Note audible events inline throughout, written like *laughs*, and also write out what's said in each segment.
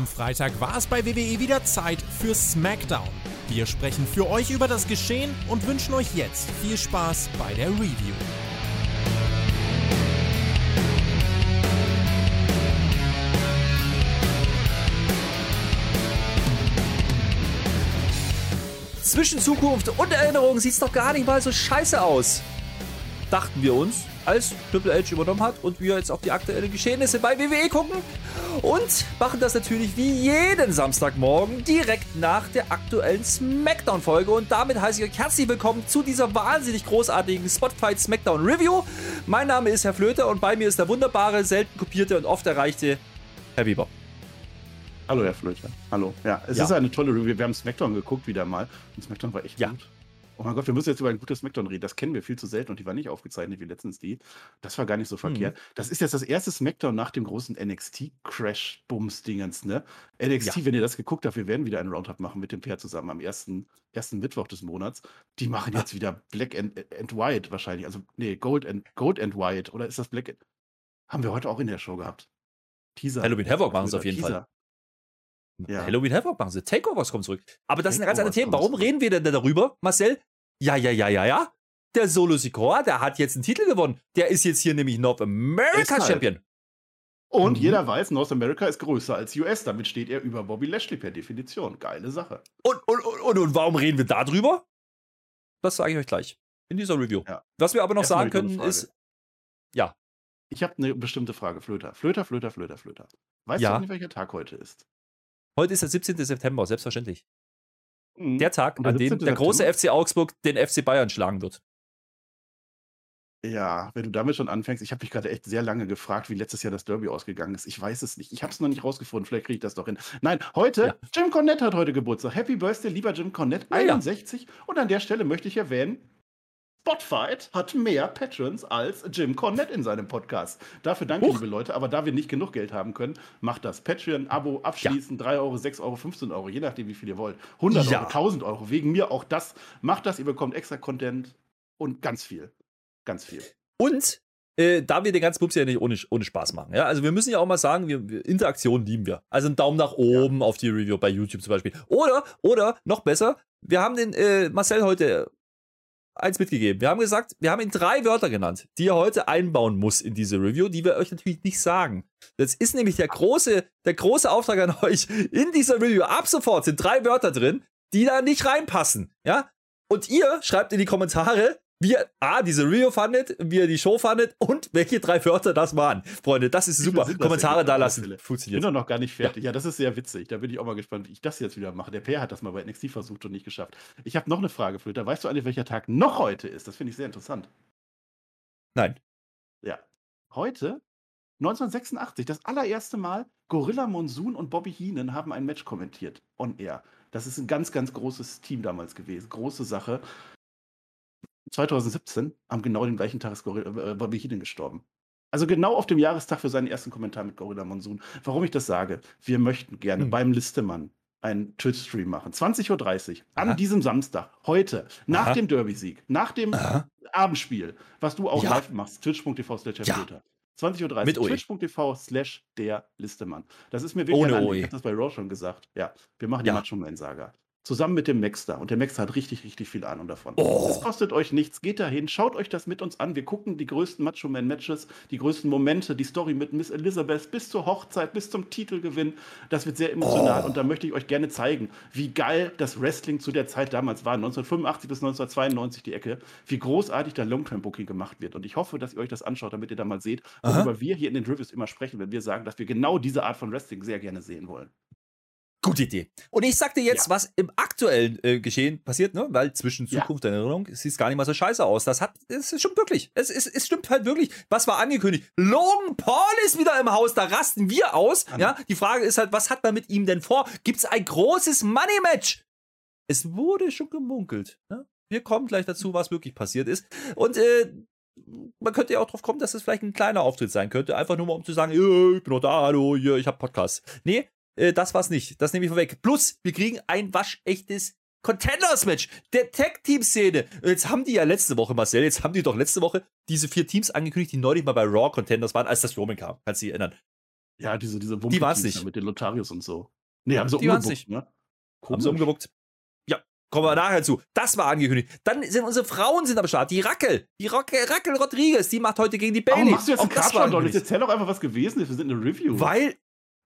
Am Freitag war es bei WWE wieder Zeit für SmackDown. Wir sprechen für euch über das Geschehen und wünschen euch jetzt viel Spaß bei der Review. Zwischen Zukunft und Erinnerung sieht's doch gar nicht mal so scheiße aus. Dachten wir uns, als Triple H übernommen hat und wir jetzt auch die aktuellen Geschehnisse bei WWE gucken und machen das natürlich wie jeden Samstagmorgen direkt nach der aktuellen Smackdown-Folge. Und damit heiße ich euch herzlich willkommen zu dieser wahnsinnig großartigen Spotfight Smackdown Review. Mein Name ist Herr Flöter und bei mir ist der wunderbare, selten kopierte und oft erreichte Herr Bieber. Hallo, Herr Flöter. Hallo. Ja, es ja. ist eine tolle Review. Wir haben Smackdown geguckt wieder mal. Und Smackdown war echt ja. gut. Oh mein Gott, wir müssen jetzt über ein gutes Smackdown reden. Das kennen wir viel zu selten und die war nicht aufgezeichnet wie letztens die. Das war gar nicht so verkehrt. Mhm. Das ist jetzt das erste Smackdown nach dem großen NXT-Crash-Bums-Dingens, ne? NXT, ja. wenn ihr das geguckt habt, wir werden wieder einen Roundup machen mit dem Pair zusammen am ersten, ersten Mittwoch des Monats. Die machen jetzt wieder Black and, and White wahrscheinlich. Also, nee, Gold and, Gold and White. Oder ist das Black and. Haben wir heute auch in der Show gehabt. Teaser. Halloween Havoc machen sie auf jeden Teaser. Fall. Ja. Halloween Havoc machen sie. Takeovers kommen zurück. Aber das Takeovers sind ganz andere Themen. Warum reden wir denn darüber, Marcel? Ja, ja, ja, ja, ja. Der Solo Sikoa, der hat jetzt einen Titel gewonnen. Der ist jetzt hier nämlich North America halt. Champion. Und mhm. jeder weiß, North America ist größer als US. Damit steht er über Bobby Lashley per Definition. Geile Sache. Und, und, und, und warum reden wir darüber? Das sage ich euch gleich. In dieser Review. Ja. Was wir aber noch Erst sagen können ist. Ja. Ich habe eine bestimmte Frage. Flöter. Flöter, Flöter, Flöter, Flöter. Weißt ja. du nicht, welcher Tag heute ist? Heute ist der 17. September, selbstverständlich. Mhm. Der Tag, an dem der große FC Augsburg den FC Bayern schlagen wird. Ja, wenn du damit schon anfängst, ich habe mich gerade echt sehr lange gefragt, wie letztes Jahr das Derby ausgegangen ist. Ich weiß es nicht. Ich habe es noch nicht rausgefunden. Vielleicht kriege ich das doch hin. Nein, heute, ja. Jim Cornette hat heute Geburtstag. Happy Birthday, lieber Jim Cornette, 61. Ja. Und an der Stelle möchte ich erwähnen, Spotfight hat mehr Patrons als Jim Cornette in seinem Podcast. Dafür danke, Huch. liebe Leute. Aber da wir nicht genug Geld haben können, macht das Patreon-Abo abschließen. Ja. 3 Euro, 6 Euro, 15 Euro, je nachdem, wie viel ihr wollt. 100 ja. Euro, 1000 Euro. Wegen mir auch das. Macht das, ihr bekommt extra Content und ganz viel. Ganz viel. Und äh, da wir den ganzen Bums ja nicht ohne, ohne Spaß machen. Ja? Also wir müssen ja auch mal sagen, wir, wir Interaktion lieben wir. Also einen Daumen nach oben ja. auf die Review bei YouTube zum Beispiel. Oder, oder noch besser, wir haben den äh, Marcel heute eins mitgegeben. Wir haben gesagt, wir haben ihn drei Wörter genannt, die er heute einbauen muss in diese Review, die wir euch natürlich nicht sagen. Das ist nämlich der große, der große Auftrag an *laughs* euch. In dieser Review ab sofort sind drei Wörter drin, die da nicht reinpassen. Ja? Und ihr schreibt in die Kommentare, wie ihr A, diese Review fandet, wie ihr die Show fandet und welche drei Wörter das waren. Freunde, das ist super. Kommentare da lassen. Funktioniert. Ich bin doch noch gar nicht fertig. Ja. ja. das ist sehr witzig. Da bin ich auch mal gespannt, wie ich das jetzt wieder mache. Der Per hat das mal bei NXT versucht und nicht geschafft. Ich habe noch eine Frage, Flöter. Weißt du eigentlich, welcher Tag noch heute ist? Das finde ich sehr interessant. Nein. Ja. Heute, 1986, das allererste Mal, Gorilla Monsoon und Bobby Heenan haben ein Match kommentiert. On Air. Das ist ein ganz, ganz großes Team damals gewesen. Große Sache. 2017, am genau den gleichen Tag ist Gorilla, äh, Bobby Heenan gestorben. Also genau auf dem Jahrestag für seinen ersten Kommentar mit Gorilla Monsoon. Warum ich das sage? Wir möchten gerne hm. beim Listemann einen Twitch-Stream machen. 20.30 Uhr an diesem Samstag, heute, nach Aha. dem Derby-Sieg, nach dem Aha. Abendspiel, was du auch ja. live machst, twitch.tv slash ja. 20.30 Uhr, twitch.tv slash der Listemann. Das ist mir wirklich Ohne Ich habe das bei Raw schon gesagt. Ja, wir machen ja. die Macho-Man-Saga. Zusammen mit dem Maxter. Und der Maxter hat richtig, richtig viel Ahnung davon. Oh. Das kostet euch nichts. Geht dahin, schaut euch das mit uns an. Wir gucken die größten Macho Man Matches, die größten Momente, die Story mit Miss Elizabeth bis zur Hochzeit, bis zum Titelgewinn. Das wird sehr emotional. Oh. Und da möchte ich euch gerne zeigen, wie geil das Wrestling zu der Zeit damals war. 1985 bis 1992 die Ecke. Wie großartig da Long-Term-Booking gemacht wird. Und ich hoffe, dass ihr euch das anschaut, damit ihr da mal seht, worüber Aha. wir hier in den Reviews immer sprechen, wenn wir sagen, dass wir genau diese Art von Wrestling sehr gerne sehen wollen. Gute Idee. Und ich sag dir jetzt, ja. was im aktuellen äh, Geschehen passiert, ne? Weil zwischen Zukunft ja. und Erinnerung sieht es gar nicht mal so scheiße aus. Das hat, es stimmt wirklich. Es, es, es stimmt halt wirklich. Was war angekündigt? Logan Paul ist wieder im Haus, da rasten wir aus. Anna. Ja, die Frage ist halt, was hat man mit ihm denn vor? Gibt's ein großes Money-Match? Es wurde schon gemunkelt. Ne? Wir kommen gleich dazu, was wirklich passiert ist. Und äh, man könnte ja auch drauf kommen, dass es vielleicht ein kleiner Auftritt sein könnte. Einfach nur mal, um zu sagen, ich bin noch da, hallo, hier, ich hab Podcast. Nee, äh, das war's nicht. Das nehme ich vorweg. Plus, wir kriegen ein waschechtes Contenders-Match der Tag-Team-Szene. Jetzt haben die ja letzte Woche, Marcel, jetzt haben die doch letzte Woche diese vier Teams angekündigt, die neulich mal bei Raw Contenders waren, als das Roman kam. Kannst du dich erinnern? Ja, diese, diese Die waren's nicht. mit den Lotarius und so. Nee, haben sie Die umgebuckt, nicht. ne? Haben sie umgebuckt. Ja, kommen wir nachher zu. Das war angekündigt. Dann sind unsere Frauen sind am Start. Die Rackel. Die Rackel, Rackel Rodriguez, die macht heute gegen die Warum Bailey. machst du jetzt Auch einen Countdown? angekündigt. Erzähl doch einfach, was gewesen ist. Wir sind in der Review. Weil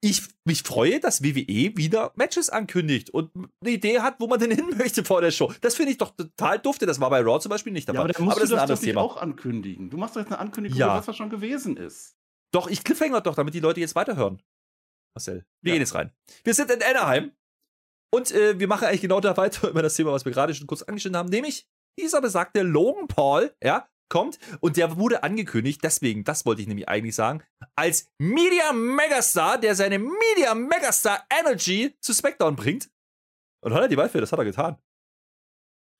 ich mich freue, dass WWE wieder Matches ankündigt und eine Idee hat, wo man denn *laughs* hin möchte vor der Show. Das finde ich doch total dufte. Das war bei Raw zum Beispiel nicht dabei. ja, aber musst das ist ein anderes Thema. auch ankündigen. Du machst doch jetzt eine Ankündigung, Ja. was schon gewesen ist. Doch, ich cliffhanger doch, damit die Leute jetzt weiterhören. Marcel, wir Ja. gehen jetzt rein. Wir sind in Anaheim und äh, wir machen eigentlich genau da weiter *laughs* über das Thema, was wir gerade schon kurz angeschnitten haben, nämlich dieser besagte Logan Paul, ja, kommt und der wurde angekündigt, deswegen, das wollte ich nämlich eigentlich sagen, als Media Megastar, der seine Media Megastar Energy zu SmackDown bringt. Und er die Waldfee, das hat er getan.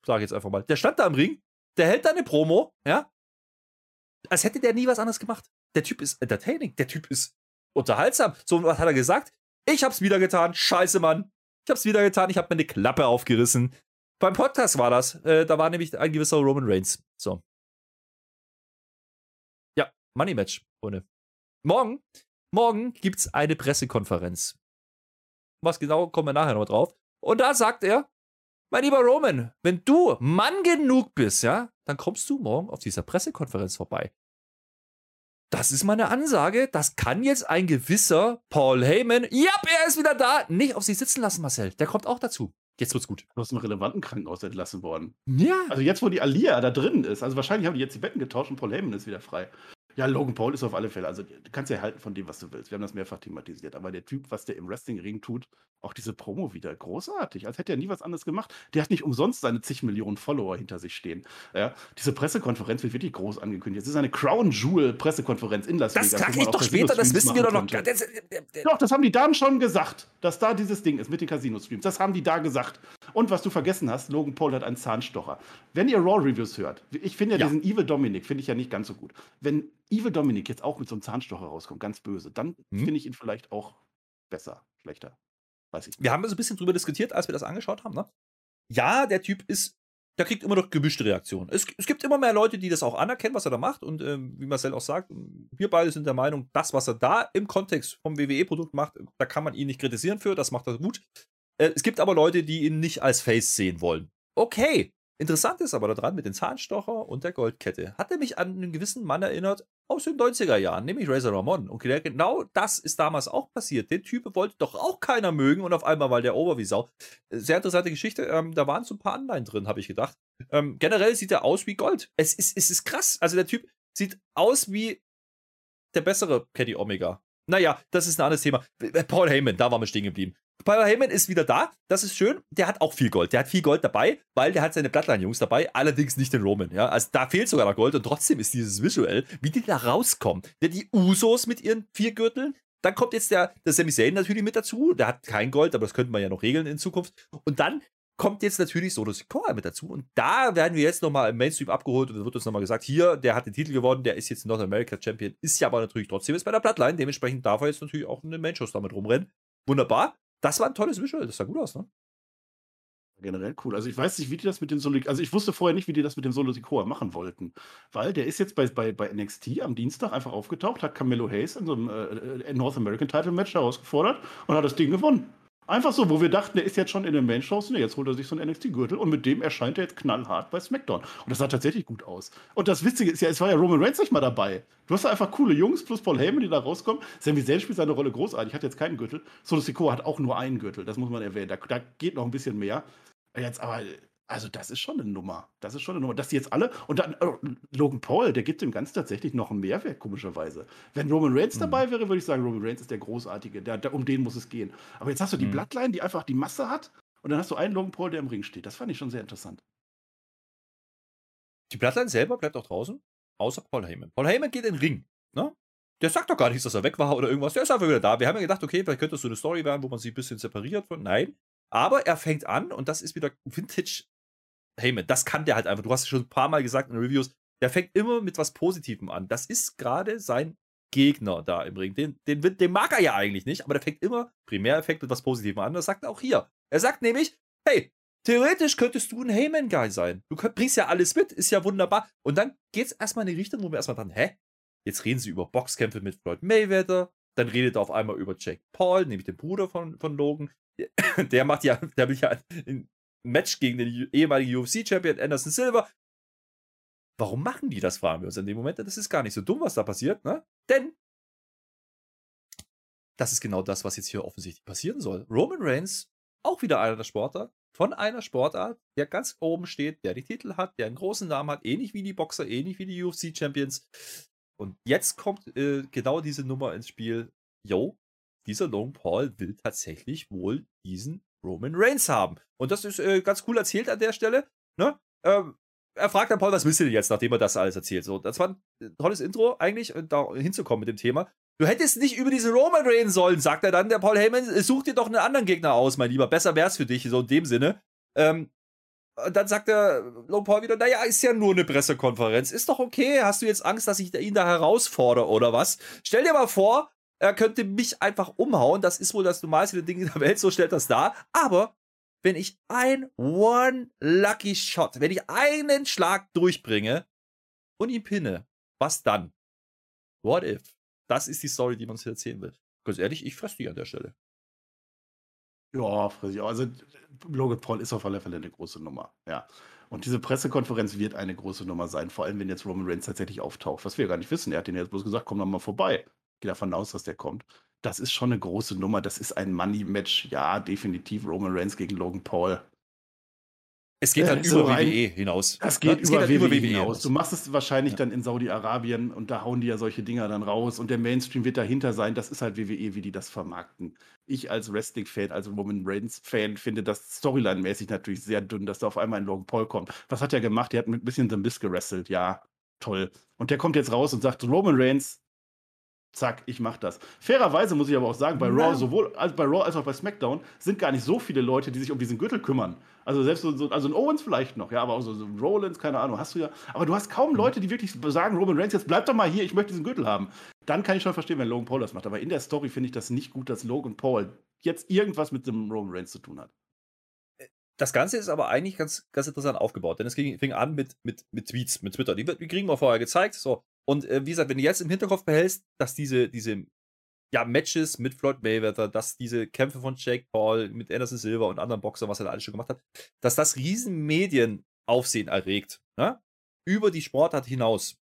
Sag ich jetzt einfach mal. Der stand da im Ring, der hält da eine Promo, ja, als hätte der nie was anderes gemacht. Der Typ ist entertaining, der Typ ist unterhaltsam. So, was hat er gesagt? Ich hab's wieder getan. Scheiße, Mann. Ich hab's wieder getan. Ich hab mir eine Klappe aufgerissen. Beim Podcast war das. Äh, da war nämlich ein gewisser Roman Reigns. So. Money Match, Freunde. Morgen, morgen gibt's eine Pressekonferenz. Was genau, kommen wir nachher noch drauf. Und da sagt er, mein lieber Roman, wenn du Mann genug bist, ja, dann kommst du morgen auf dieser Pressekonferenz vorbei. Das ist meine Ansage. Das kann jetzt ein gewisser Paul Heyman, ja, er ist wieder da, nicht auf sich sitzen lassen, Marcel. Der kommt auch dazu. Jetzt wird's gut. Du hast im relevanten Krankenhaus entlassen worden. Ja. Also jetzt, wo die Alia da drin ist, also wahrscheinlich haben die jetzt die Betten getauscht und Paul Heyman ist wieder frei. Ja, Logan Paul ist auf alle Fälle, also du kannst ja halten von dem, was du willst. Wir haben das mehrfach thematisiert. Aber der Typ, was der im Wrestling-Ring tut, auch diese Promo wieder, großartig. Als hätte er nie was anderes gemacht. Der hat nicht umsonst seine zig Millionen Follower hinter sich stehen. Ja, diese Pressekonferenz wird wirklich groß angekündigt. Es ist eine Crown Jewel Pressekonferenz in Las Das Vegas. sag wo man ich doch später, das wissen wir doch noch. Das- das- das- Doch, das haben die dann schon gesagt, dass da dieses Ding ist mit den Casino-Streams. Das haben die da gesagt. Und was du vergessen hast, Logan Paul hat einen Zahnstocher. Wenn ihr Raw-Reviews hört, ich finde ja, Ja. diesen Evil Dominic, finde ich ja nicht ganz so gut. Wenn Evil Dominic jetzt auch mit so einem Zahnstocher rauskommt, ganz böse, dann Hm. finde ich ihn vielleicht auch besser, schlechter. Weiß ich nicht. Wir haben so ein bisschen drüber diskutiert, als wir das angeschaut haben. Ne? Ja, der Typ ist, der kriegt immer noch gemischte Reaktionen. Es, es gibt immer mehr Leute, die das auch anerkennen, was er da macht. Und ähm, wie Marcel auch sagt, wir beide sind der Meinung, das, was er da im Kontext vom WWE-Produkt macht, da kann man ihn nicht kritisieren für, das macht er gut. Äh, es gibt aber Leute, die ihn nicht als Face sehen wollen. Okay. Interessant ist aber daran mit dem Zahnstocher und der Goldkette. Hat er mich an einen gewissen Mann erinnert aus den 90er Jahren, nämlich Razor Ramon. Und genau das ist damals auch passiert. Den Typ wollte doch auch keiner mögen und auf einmal war der Ober wie Sau. Sehr interessante Geschichte. Ähm, da waren so ein paar Anleihen drin, habe ich gedacht. Ähm, generell sieht er aus wie Gold. Es ist, es ist krass. Also der Typ sieht aus wie der bessere Kenny Omega. Naja, das ist ein anderes Thema. Paul Heyman, da waren wir stehen geblieben. Paul Heyman ist wieder da, das ist schön. Der hat auch viel Gold. Der hat viel Gold dabei, weil der hat seine Bloodline-Jungs dabei, allerdings nicht den Roman. Ja? Also da fehlt sogar noch Gold und trotzdem ist dieses Visuell, wie die da rauskommen. Der, die Usos mit ihren vier Gürteln, dann kommt jetzt der, der Sami Zayn natürlich mit dazu. Der hat kein Gold, aber das könnte man ja noch regeln in Zukunft. Und dann kommt jetzt natürlich Solo Sikoa mit dazu. Und da werden wir jetzt nochmal im Mainstream abgeholt und da wird uns nochmal gesagt, hier, der hat den Titel gewonnen, der ist jetzt North America Champion, ist ja aber natürlich trotzdem jetzt bei der Bloodline. Dementsprechend darf er jetzt natürlich auch in den Main-Shows damit rumrennen. Wunderbar. Das war ein tolles Visual, das sah gut aus, ne? Generell cool. Also ich weiß nicht, wie die das mit dem Solo, also ich wusste vorher nicht, wie die das mit dem Solo Sikoa machen wollten. Weil der ist jetzt bei, bei, bei NXT am Dienstag einfach aufgetaucht, hat Camelo Hayes in so einem äh, North American Title Match herausgefordert und hat das Ding gewonnen. Einfach so, wo wir dachten, der ist jetzt schon in den Main-Shows, ne, jetzt holt er sich so einen NXT-Gürtel und mit dem erscheint er jetzt knallhart bei SmackDown. Und das sah tatsächlich gut aus. Und das Witzige ist ja, es war ja Roman Reigns nicht mal dabei. Du hast da einfach coole Jungs plus Paul Heyman, die da rauskommen. Sami Zayn spielt seine Rolle großartig, hat jetzt keinen Gürtel. Solo Sikoa hat auch nur einen Gürtel, das muss man erwähnen. Da, da geht noch ein bisschen mehr. Jetzt aber, also das ist schon eine Nummer. Das ist schon eine Nummer. Dass die jetzt alle, und dann äh, Logan Paul, der gibt dem Ganzen tatsächlich noch einen Mehrwert, komischerweise. Wenn Roman Reigns Mhm. dabei wäre, würde ich sagen, Roman Reigns ist der Großartige. Der, der, um den muss es gehen. Aber jetzt hast du die Mhm. Bloodline, die einfach die Masse hat, und dann hast du einen Logan Paul, der im Ring steht. Das fand ich schon sehr interessant. Die Bloodline selber bleibt auch draußen, außer Paul Heyman. Paul Heyman geht in den Ring, ne? Der sagt doch gar nichts, dass er weg war oder irgendwas. Der ist einfach wieder da. Wir haben ja gedacht, okay, vielleicht könnte das so eine Story werden, wo man sich ein bisschen separiert von. Nein. Aber er fängt an und das ist wieder Vintage Heyman. Das kann der halt einfach. Du hast es schon ein paar Mal gesagt in Reviews. Der fängt immer mit was Positivem an. Das ist gerade sein Gegner da im Ring. Den, den, den mag er ja eigentlich nicht, aber der fängt immer Primäreffekt mit was Positivem an. Das sagt er auch hier. Er sagt nämlich, hey, theoretisch könntest du ein Heyman-Guy sein. Du könnt, bringst ja alles mit, ist ja wunderbar. Und dann geht's erstmal in die Richtung, wo wir erstmal dran, hä? Jetzt reden sie über Boxkämpfe mit Floyd Mayweather. Dann redet er auf einmal über Jake Paul, nämlich den Bruder von, von Logan. Der *coughs* macht ja, der will ja ein Match gegen den ehemaligen UFC-Champion Anderson Silver. Warum machen die das, fragen wir uns in dem Moment. Das ist gar nicht so dumm, was da passiert, ne? Denn das ist genau das, was jetzt hier offensichtlich passieren soll. Roman Reigns, auch wieder einer der Sportler, von einer Sportart, der ganz oben steht, der die Titel hat, der einen großen Namen hat, ähnlich wie die Boxer, ähnlich wie die UFC-Champions. Und jetzt kommt äh, genau diese Nummer ins Spiel. Yo, dieser Long Paul will tatsächlich wohl diesen Roman Reigns haben. Und das ist äh, ganz cool erzählt an der Stelle. Ne? Ähm, er fragt dann Paul, was willst du denn jetzt, nachdem er das alles erzählt? So, das war ein äh, tolles Intro eigentlich, äh, da hinzukommen mit dem Thema. Du hättest nicht über diesen Roman reden sollen, sagt er dann. Der Paul Heyman, äh, such dir doch einen anderen Gegner aus, mein Lieber. Besser wär's für dich, so in dem Sinne. Ähm, und dann sagt der Logan Paul wieder, naja, ist ja nur eine Pressekonferenz. Ist doch okay. Hast du jetzt Angst, dass ich ihn da herausfordere oder was? Stell dir mal vor, er könnte mich einfach umhauen. Das ist wohl das normalste Ding in der Welt, so stellt das dar. Aber wenn ich ein One Lucky Shot, wenn ich einen Schlag durchbringe und ihn pinne, was dann? What if? Das ist die Story, die man uns hier erzählen will. Ganz ehrlich, ich fresse die an der Stelle. Ja, fresse ich auch. Also Logan Paul ist auf alle Fälle eine große Nummer. Ja. Und diese Pressekonferenz wird eine große Nummer sein, vor allem wenn jetzt Roman Reigns tatsächlich auftaucht, was wir gar nicht wissen. Er hat den jetzt bloß gesagt, komm doch mal vorbei. Gehe davon aus, dass der kommt das ist schon eine große Nummer. Das ist ein Money-Match. Ja, definitiv Roman Reigns gegen Logan Paul. Es geht dann äh, über rein, WWE hinaus. Das geht, ja, über, geht WWE, WWE hinaus. Du machst es wahrscheinlich ja. dann in Saudi-Arabien und da hauen die ja solche Dinger dann raus und der Mainstream wird dahinter sein. Das ist halt WWE, wie die das vermarkten. Ich als Wrestling-Fan, als Roman Reigns-Fan, finde das Storyline-mäßig natürlich sehr dünn, dass da auf einmal ein Logan Paul kommt. Was hat er gemacht? Er hat mit ein bisschen The Mist gerestelt. Ja, toll. Und der kommt jetzt raus und sagt: Roman Reigns, zack, ich mach das. Fairerweise muss ich aber auch sagen, bei Raw, sowohl als bei Raw als auch bei SmackDown, sind gar nicht so viele Leute, die sich um diesen Gürtel kümmern. Also selbst so, also ein Owens vielleicht noch, ja, aber auch so, so Rollins, keine Ahnung, hast du ja. Aber du hast kaum mhm. Leute, die wirklich sagen, Roman Reigns, jetzt bleib doch mal hier, ich möchte diesen Gürtel haben. Dann kann ich schon verstehen, wenn Logan Paul das macht. Aber in der Story finde ich das nicht gut, dass Logan Paul jetzt irgendwas mit dem Roman Reigns zu tun hat. Das Ganze ist aber eigentlich ganz, ganz interessant aufgebaut, denn es ging, fing an mit, mit, mit Tweets, mit Twitter. Die, die kriegen wir vorher gezeigt. So, und äh, wie gesagt, wenn du jetzt im Hinterkopf behältst, dass diese, diese ja, Matches mit Floyd Mayweather, dass diese Kämpfe von Jake Paul mit Anderson Silva und anderen Boxern, was er da alles schon gemacht hat, dass das riesen Medienaufsehen erregt, ne? über die Sportart hinaus.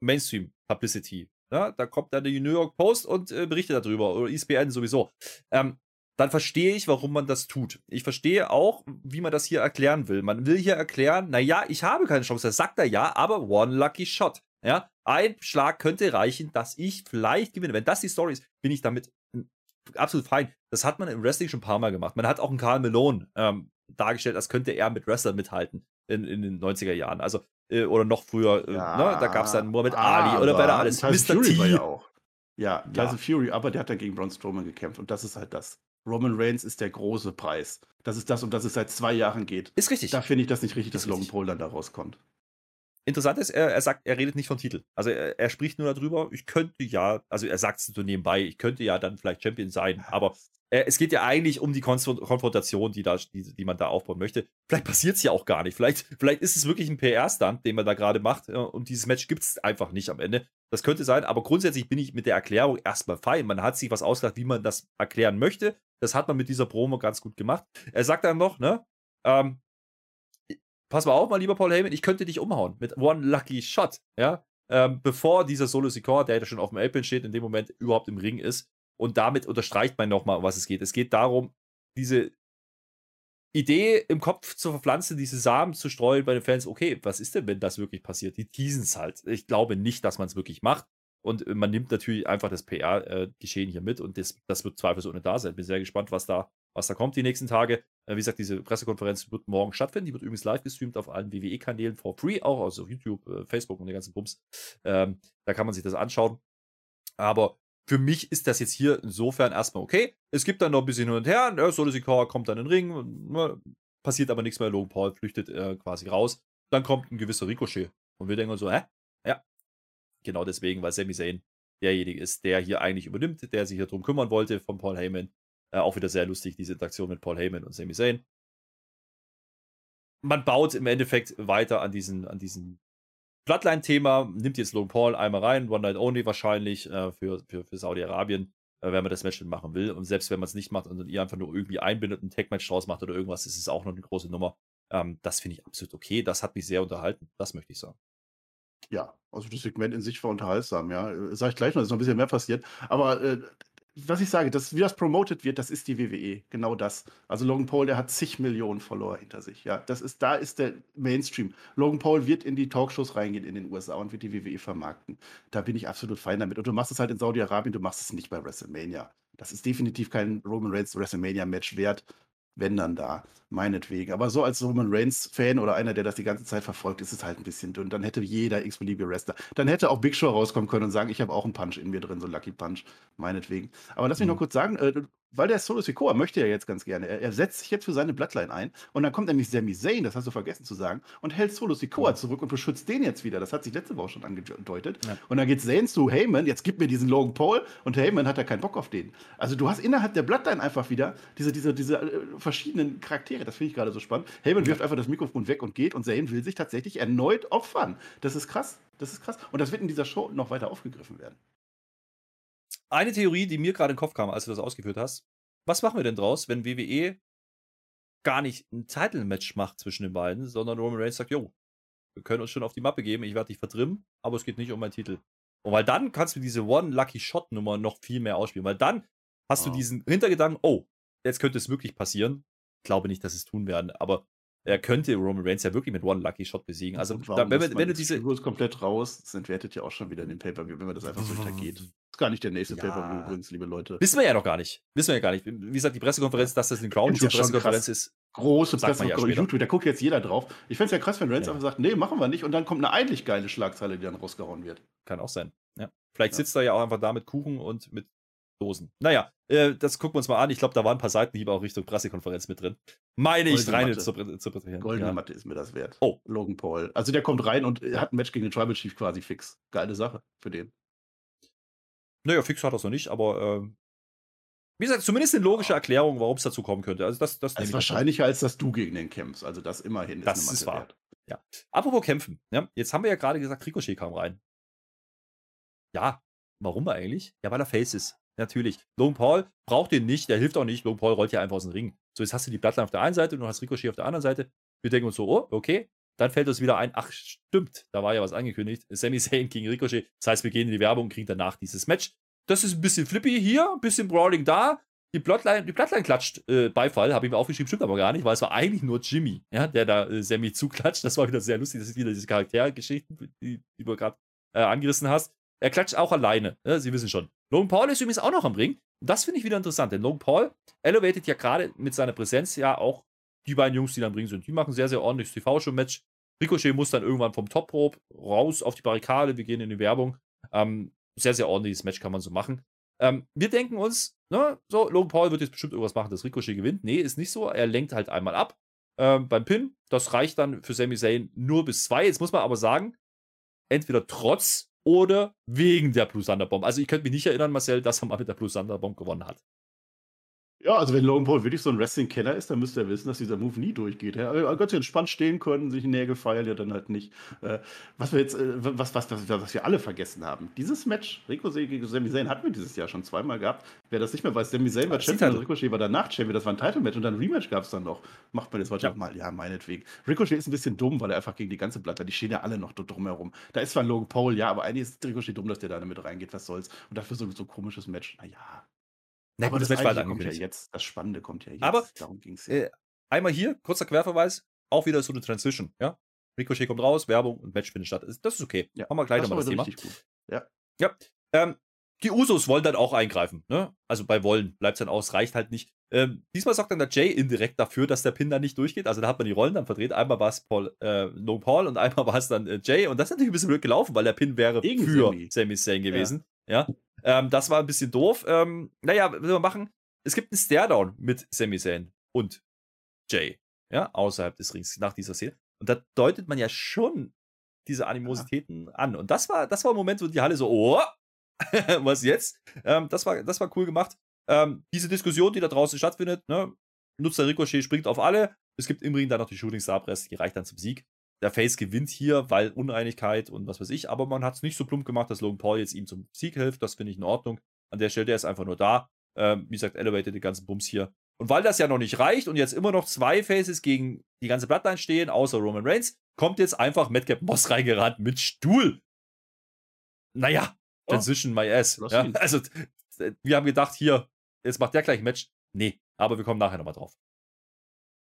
Mainstream Publicity. Ne? Da kommt dann die New York Post und äh, berichtet darüber, oder ESPN sowieso. Ähm, dann verstehe ich, warum man das tut. Ich verstehe auch, wie man das hier erklären will. Man will hier erklären, naja, ich habe keine Chance. Das sagt er ja, aber one lucky shot. Ja, ein Schlag könnte reichen, dass ich vielleicht gewinne. Wenn das die Story ist, bin ich damit absolut fein. Das hat man im Wrestling schon ein paar Mal gemacht. Man hat auch einen Karl Malone ähm, dargestellt, als könnte er mit Wrestlern mithalten in, in den 90er Jahren. Also, äh, oder noch früher, äh, ja, ne? da gab es dann Muhammad Ali oder bei der alles. Mr. Fury T. War ja auch. Ja, Tyson ja. Fury, aber der hat dann gegen Braun Strowman gekämpft und das ist halt das. Roman Reigns ist der große Preis. Das ist das, um das es seit zwei Jahren geht. Ist richtig. Da finde ich das nicht richtig, dass Logan Paul dann da rauskommt. Interessant ist, er, er sagt, er redet nicht von Titel. Also er, er spricht nur darüber, ich könnte ja, also er sagt es so nebenbei, ich könnte ja dann vielleicht Champion sein, aber äh, es geht ja eigentlich um die Konfrontation, die, da, die, die man da aufbauen möchte. Vielleicht passiert es ja auch gar nicht. Vielleicht, vielleicht ist es wirklich ein PR-Stunt, den man da gerade macht äh, und dieses Match gibt es einfach nicht am Ende. Das könnte sein, aber grundsätzlich bin ich mit der Erklärung erstmal fein. Man hat sich was ausgedacht, wie man das erklären möchte. Das hat man mit dieser Promo ganz gut gemacht. Er sagt dann noch, ne, ähm, pass mal auf, mein lieber Paul Heyman, ich könnte dich umhauen mit One Lucky Shot, ja, ähm, bevor dieser Solo Secor, der ja schon auf dem Apron steht, in dem Moment überhaupt im Ring ist. Und damit unterstreicht man nochmal, um was es geht. Es geht darum, diese Idee im Kopf zu verpflanzen, diese Samen zu streuen bei den Fans. Okay, was ist denn, wenn das wirklich passiert? Die teasen es halt. Ich glaube nicht, dass man es wirklich macht. Und man nimmt natürlich einfach das PR-Geschehen hier mit und das, das wird zweifelsohne da sein. Bin sehr gespannt, was da was da kommt die nächsten Tage. Äh, wie gesagt, diese Pressekonferenz wird morgen stattfinden. Die wird übrigens live gestreamt auf allen WWE-Kanälen for free, auch also auf YouTube, äh, Facebook und den ganzen Bums. Ähm, da kann man sich das anschauen. Aber für mich ist das jetzt hier insofern erstmal okay. Es gibt dann noch ein bisschen hin und her. Ja, Solo Sikoa kommt dann in den Ring. Ne, passiert aber nichts mehr. Logan Paul flüchtet äh, quasi raus. Dann kommt ein gewisser Ricochet. Und wir denken so, hä? Ja. Genau deswegen, weil Sami Zayn derjenige ist, der hier eigentlich übernimmt, der sich hier drum kümmern wollte von Paul Heyman. Äh, auch wieder sehr lustig, diese Interaktion mit Paul Heyman und Sami Zayn. Man baut im Endeffekt weiter an diesen, an diesen Bloodline-Thema nimmt jetzt Logan Paul einmal rein, One Night Only wahrscheinlich äh, für, für, für Saudi-Arabien, äh, wenn man das Match machen will. Und selbst wenn man es nicht macht und ihr einfach nur irgendwie einbindet, ein Tag-Match draus macht oder irgendwas, ist es auch noch eine große Nummer. Ähm, das finde ich absolut okay. Das hat mich sehr unterhalten. Das möchte ich sagen. Ja, also das Segment in sich war unterhaltsam, ja. Äh, Sag ich gleich noch, ist noch ein bisschen mehr passiert. Aber äh, was ich sage, das, wie das promoted wird, das ist die WWE. Genau das. Also Logan Paul, der hat zig Millionen Follower hinter sich. Ja, das ist, da ist der Mainstream. Logan Paul wird in die Talkshows reingehen in den USA und wird die WWE vermarkten. Da bin ich absolut fein damit. Und du machst es halt in Saudi-Arabien, du machst es nicht bei WrestleMania. Das ist definitiv kein Roman Reigns WrestleMania-Match wert wenn dann da, meinetwegen. Aber so als Roman Reigns-Fan oder einer, der das die ganze Zeit verfolgt, ist es halt ein bisschen dünn. Dann hätte jeder x-beliebige Wrestler, dann hätte auch Big Show rauskommen können und sagen, ich habe auch einen Punch in mir drin, so Lucky Punch, meinetwegen. Aber lass mich mhm. noch kurz sagen, äh, weil der Solo Sikoa möchte ja jetzt ganz gerne. Er, er, setzt sich jetzt für seine Bloodline ein und dann kommt nämlich Sami Zayn, das hast du vergessen zu sagen, und hält Solo Sikoa mhm. zurück und beschützt den jetzt wieder. Das hat sich letzte Woche schon angedeutet. Ja. Und dann geht Zayn zu Heyman, jetzt gib mir diesen Logan Paul und Heyman hat ja keinen Bock auf den. Also du hast innerhalb der Bloodline einfach wieder diese, diese, diese äh, verschiedenen Charaktere. Das finde ich gerade so spannend. Heyman ja. wirft einfach das Mikrofon weg und geht und Zayn will sich tatsächlich erneut opfern. Das ist krass. Das ist krass. Und das wird in dieser Show noch weiter aufgegriffen werden. Eine Theorie, die mir gerade in den Kopf kam, als du das ausgeführt hast, was machen wir denn draus, wenn WWE gar nicht ein Title-Match macht zwischen den beiden, sondern Roman Reigns sagt, jo, wir können uns schon auf die Mappe geben, ich werde dich vertrimmen, aber es geht nicht um meinen Titel. Und weil dann kannst du diese One Lucky Shot Nummer noch viel mehr ausspielen, weil dann hast oh. du diesen Hintergedanken, oh, jetzt könnte es wirklich passieren. Ich glaube nicht, dass es tun werden, aber er könnte Roman Reigns ja wirklich mit One Lucky Shot besiegen. Also, da, wenn, wenn du diese. Ist komplett raus, das entwertet ja auch schon wieder in den Pay-Per-View, wenn man das einfach so hintergeht. Ist gar nicht der nächste ja. Pay-Per-View übrigens, liebe Leute. Wissen wir ja noch gar nicht. Wissen wir ja gar nicht. Wie gesagt, die Pressekonferenz, dass das eine Crown ja Pressekonferenz ist. Große Pressekonferenz. Ja YouTube, da guckt jetzt jeder drauf. Ich fände es ja krass, wenn Reigns ja. einfach sagt, nee, machen wir nicht. Und dann kommt eine eigentlich geile Schlagzeile, die dann rausgehauen wird. Kann auch sein. Ja. Vielleicht sitzt er ja auch einfach da mit Kuchen und mit Dosen. Naja, äh, das gucken wir uns mal an. Ich glaube, da waren ein paar Seitenhiebe auch Richtung Pressekonferenz mit drin. Meine ich, rein zu interpretieren. Goldene ja. Matte ist mir das wert. Oh. Logan Paul. Also der kommt rein und hat ein Match gegen den Tribal Chief quasi fix. Geile Sache für den. Naja, fix hat er es noch nicht, aber ähm, wie gesagt, zumindest eine logische Erklärung, warum es dazu kommen könnte. Also das, das, das ist wahrscheinlicher, als dass du gegen den kämpfst. Also das immerhin das ist, ist wahr. Wert. Ja. Apropos kämpfen. Ja, jetzt haben wir ja gerade gesagt, Ricochet kam rein. Ja, warum eigentlich? Ja, weil er Face ist. Natürlich. Logan Paul braucht den nicht, der hilft auch nicht. Logan Paul rollt ja einfach aus dem Ring. So, jetzt hast du die Bloodline auf der einen Seite und du hast Ricochet auf der anderen Seite. Wir denken uns so, oh, okay. Dann fällt uns wieder ein, ach, stimmt, da war ja was angekündigt. Sami Zayn gegen Ricochet. Das heißt, wir gehen in die Werbung und kriegen danach dieses Match. Das ist ein bisschen flippy hier, ein bisschen Brawling da. Die Bloodline, die Bloodline klatscht äh, Beifall, habe ich mir aufgeschrieben, stimmt aber gar nicht, weil es war eigentlich nur Jimmy, ja, der da äh, Sammy zuklatscht. Das war wieder sehr lustig. Das ist wieder diese Charaktergeschichten, die, die du gerade äh, angerissen hast. Er klatscht auch alleine. Ja, Sie wissen schon. Logan Paul ist übrigens auch noch am Ring. Das finde ich wieder interessant, denn Logan Paul elevated ja gerade mit seiner Präsenz ja auch die beiden Jungs, die da am Ring sind. Die machen sehr, sehr ordentliches TV-Show-Match. Ricochet muss dann irgendwann vom Top-Rope raus auf die Barrikade. Wir gehen in die Werbung. Ähm, sehr, sehr ordentliches Match kann man so machen. Ähm, wir denken uns, ne, so, Logan Paul wird jetzt bestimmt irgendwas machen, dass Ricochet gewinnt. Nee, ist nicht so. Er lenkt halt einmal ab ähm, beim Pin. Das reicht dann für Sami Zayn nur bis zwei. Jetzt muss man aber sagen, entweder trotz oder wegen der Blue Thunder Bomb. Also ich könnte mich nicht erinnern, Marcel, dass er mal mit der Blue Thunder Bomb gewonnen hat. Ja, also wenn Logan Paul wirklich so ein Wrestling-Kenner ist, dann müsste er wissen, dass dieser Move nie durchgeht. Er ganz entspannt stehen können, sich Nägel feiern, ja dann halt nicht. Äh, was wir jetzt, äh, was, was, was, was, wir alle vergessen haben. Dieses Match, Ricochet gegen Sami Zayn, hatten wir dieses Jahr schon zweimal gehabt. Wer das nicht mehr weiß, Sami Zayn war Champion, Ricochet war danach Champion, das war ein Title-Match und dann ein Rematch gab es dann noch. Macht man jetzt heute ja. mal, ja, meinetwegen. Ricochet ist ein bisschen dumm, weil er einfach gegen die ganze Blatter, die stehen ja alle noch drumherum. Da ist zwar Logan Paul, ja, aber eigentlich ist Ricochet dumm, dass der da damit reingeht, was soll's. Und dafür so, so ein komisches Match, naja. Na aber das, das Match war kommt ja jetzt. Das Spannende kommt ja jetzt. Aber darum ging's ja. Äh, einmal hier, kurzer Querverweis, auch wieder so eine Transition, ja? Ricochet kommt raus, Werbung und Match findet statt. Das ist okay. Ja. Haben wir gleich nochmal das Thema. Gut. Ja. Ja. Ähm, die Usos wollen dann auch eingreifen. Ne? Also bei wollen bleibt es dann aus, reicht halt nicht. Ähm, diesmal sorgt dann der Jay indirekt dafür, dass der Pin dann nicht durchgeht. Also da hat man die Rollen dann verdreht. Einmal war es Paul, äh, No Paul und *laughs* einmal war es dann äh, Jay. Und das ist natürlich ein bisschen blöd gelaufen, weil der Pin wäre Gegen für Sami Zayn gewesen. Ja. Ja? Ähm, das war ein bisschen doof. Ähm, naja, was wir machen? Es gibt einen Staredown mit Sami Zayn und Jay, ja, außerhalb des Rings nach dieser Szene. Und da deutet man ja schon diese Animositäten ja. an. Und das war, das war ein Moment, wo die Halle so, oh, *laughs* was jetzt? Ähm, das, war, das war cool gemacht. Ähm, diese Diskussion, die da draußen stattfindet, ne, nutzt der Ricochet, springt auf alle. Es gibt im Ring dann noch die Shooting Star Press, die reicht dann zum Sieg. Der Face gewinnt hier, weil Uneinigkeit und was weiß ich, aber man hat es nicht so plump gemacht, dass Logan Paul jetzt ihm zum Sieg hilft. Das finde ich in Ordnung. An der Stelle, der ist einfach nur da. Ähm, wie gesagt, elevated die ganzen Bums hier. Und weil das ja noch nicht reicht und jetzt immer noch zwei Faces gegen die ganze Bloodline stehen, außer Roman Reigns, kommt jetzt einfach Madcap Moss *laughs* reingerannt mit Stuhl. Naja, oh. Transition my ass. Ja, also, wir haben gedacht, hier, jetzt macht der gleich ein Match. Nee, aber wir kommen nachher nochmal drauf.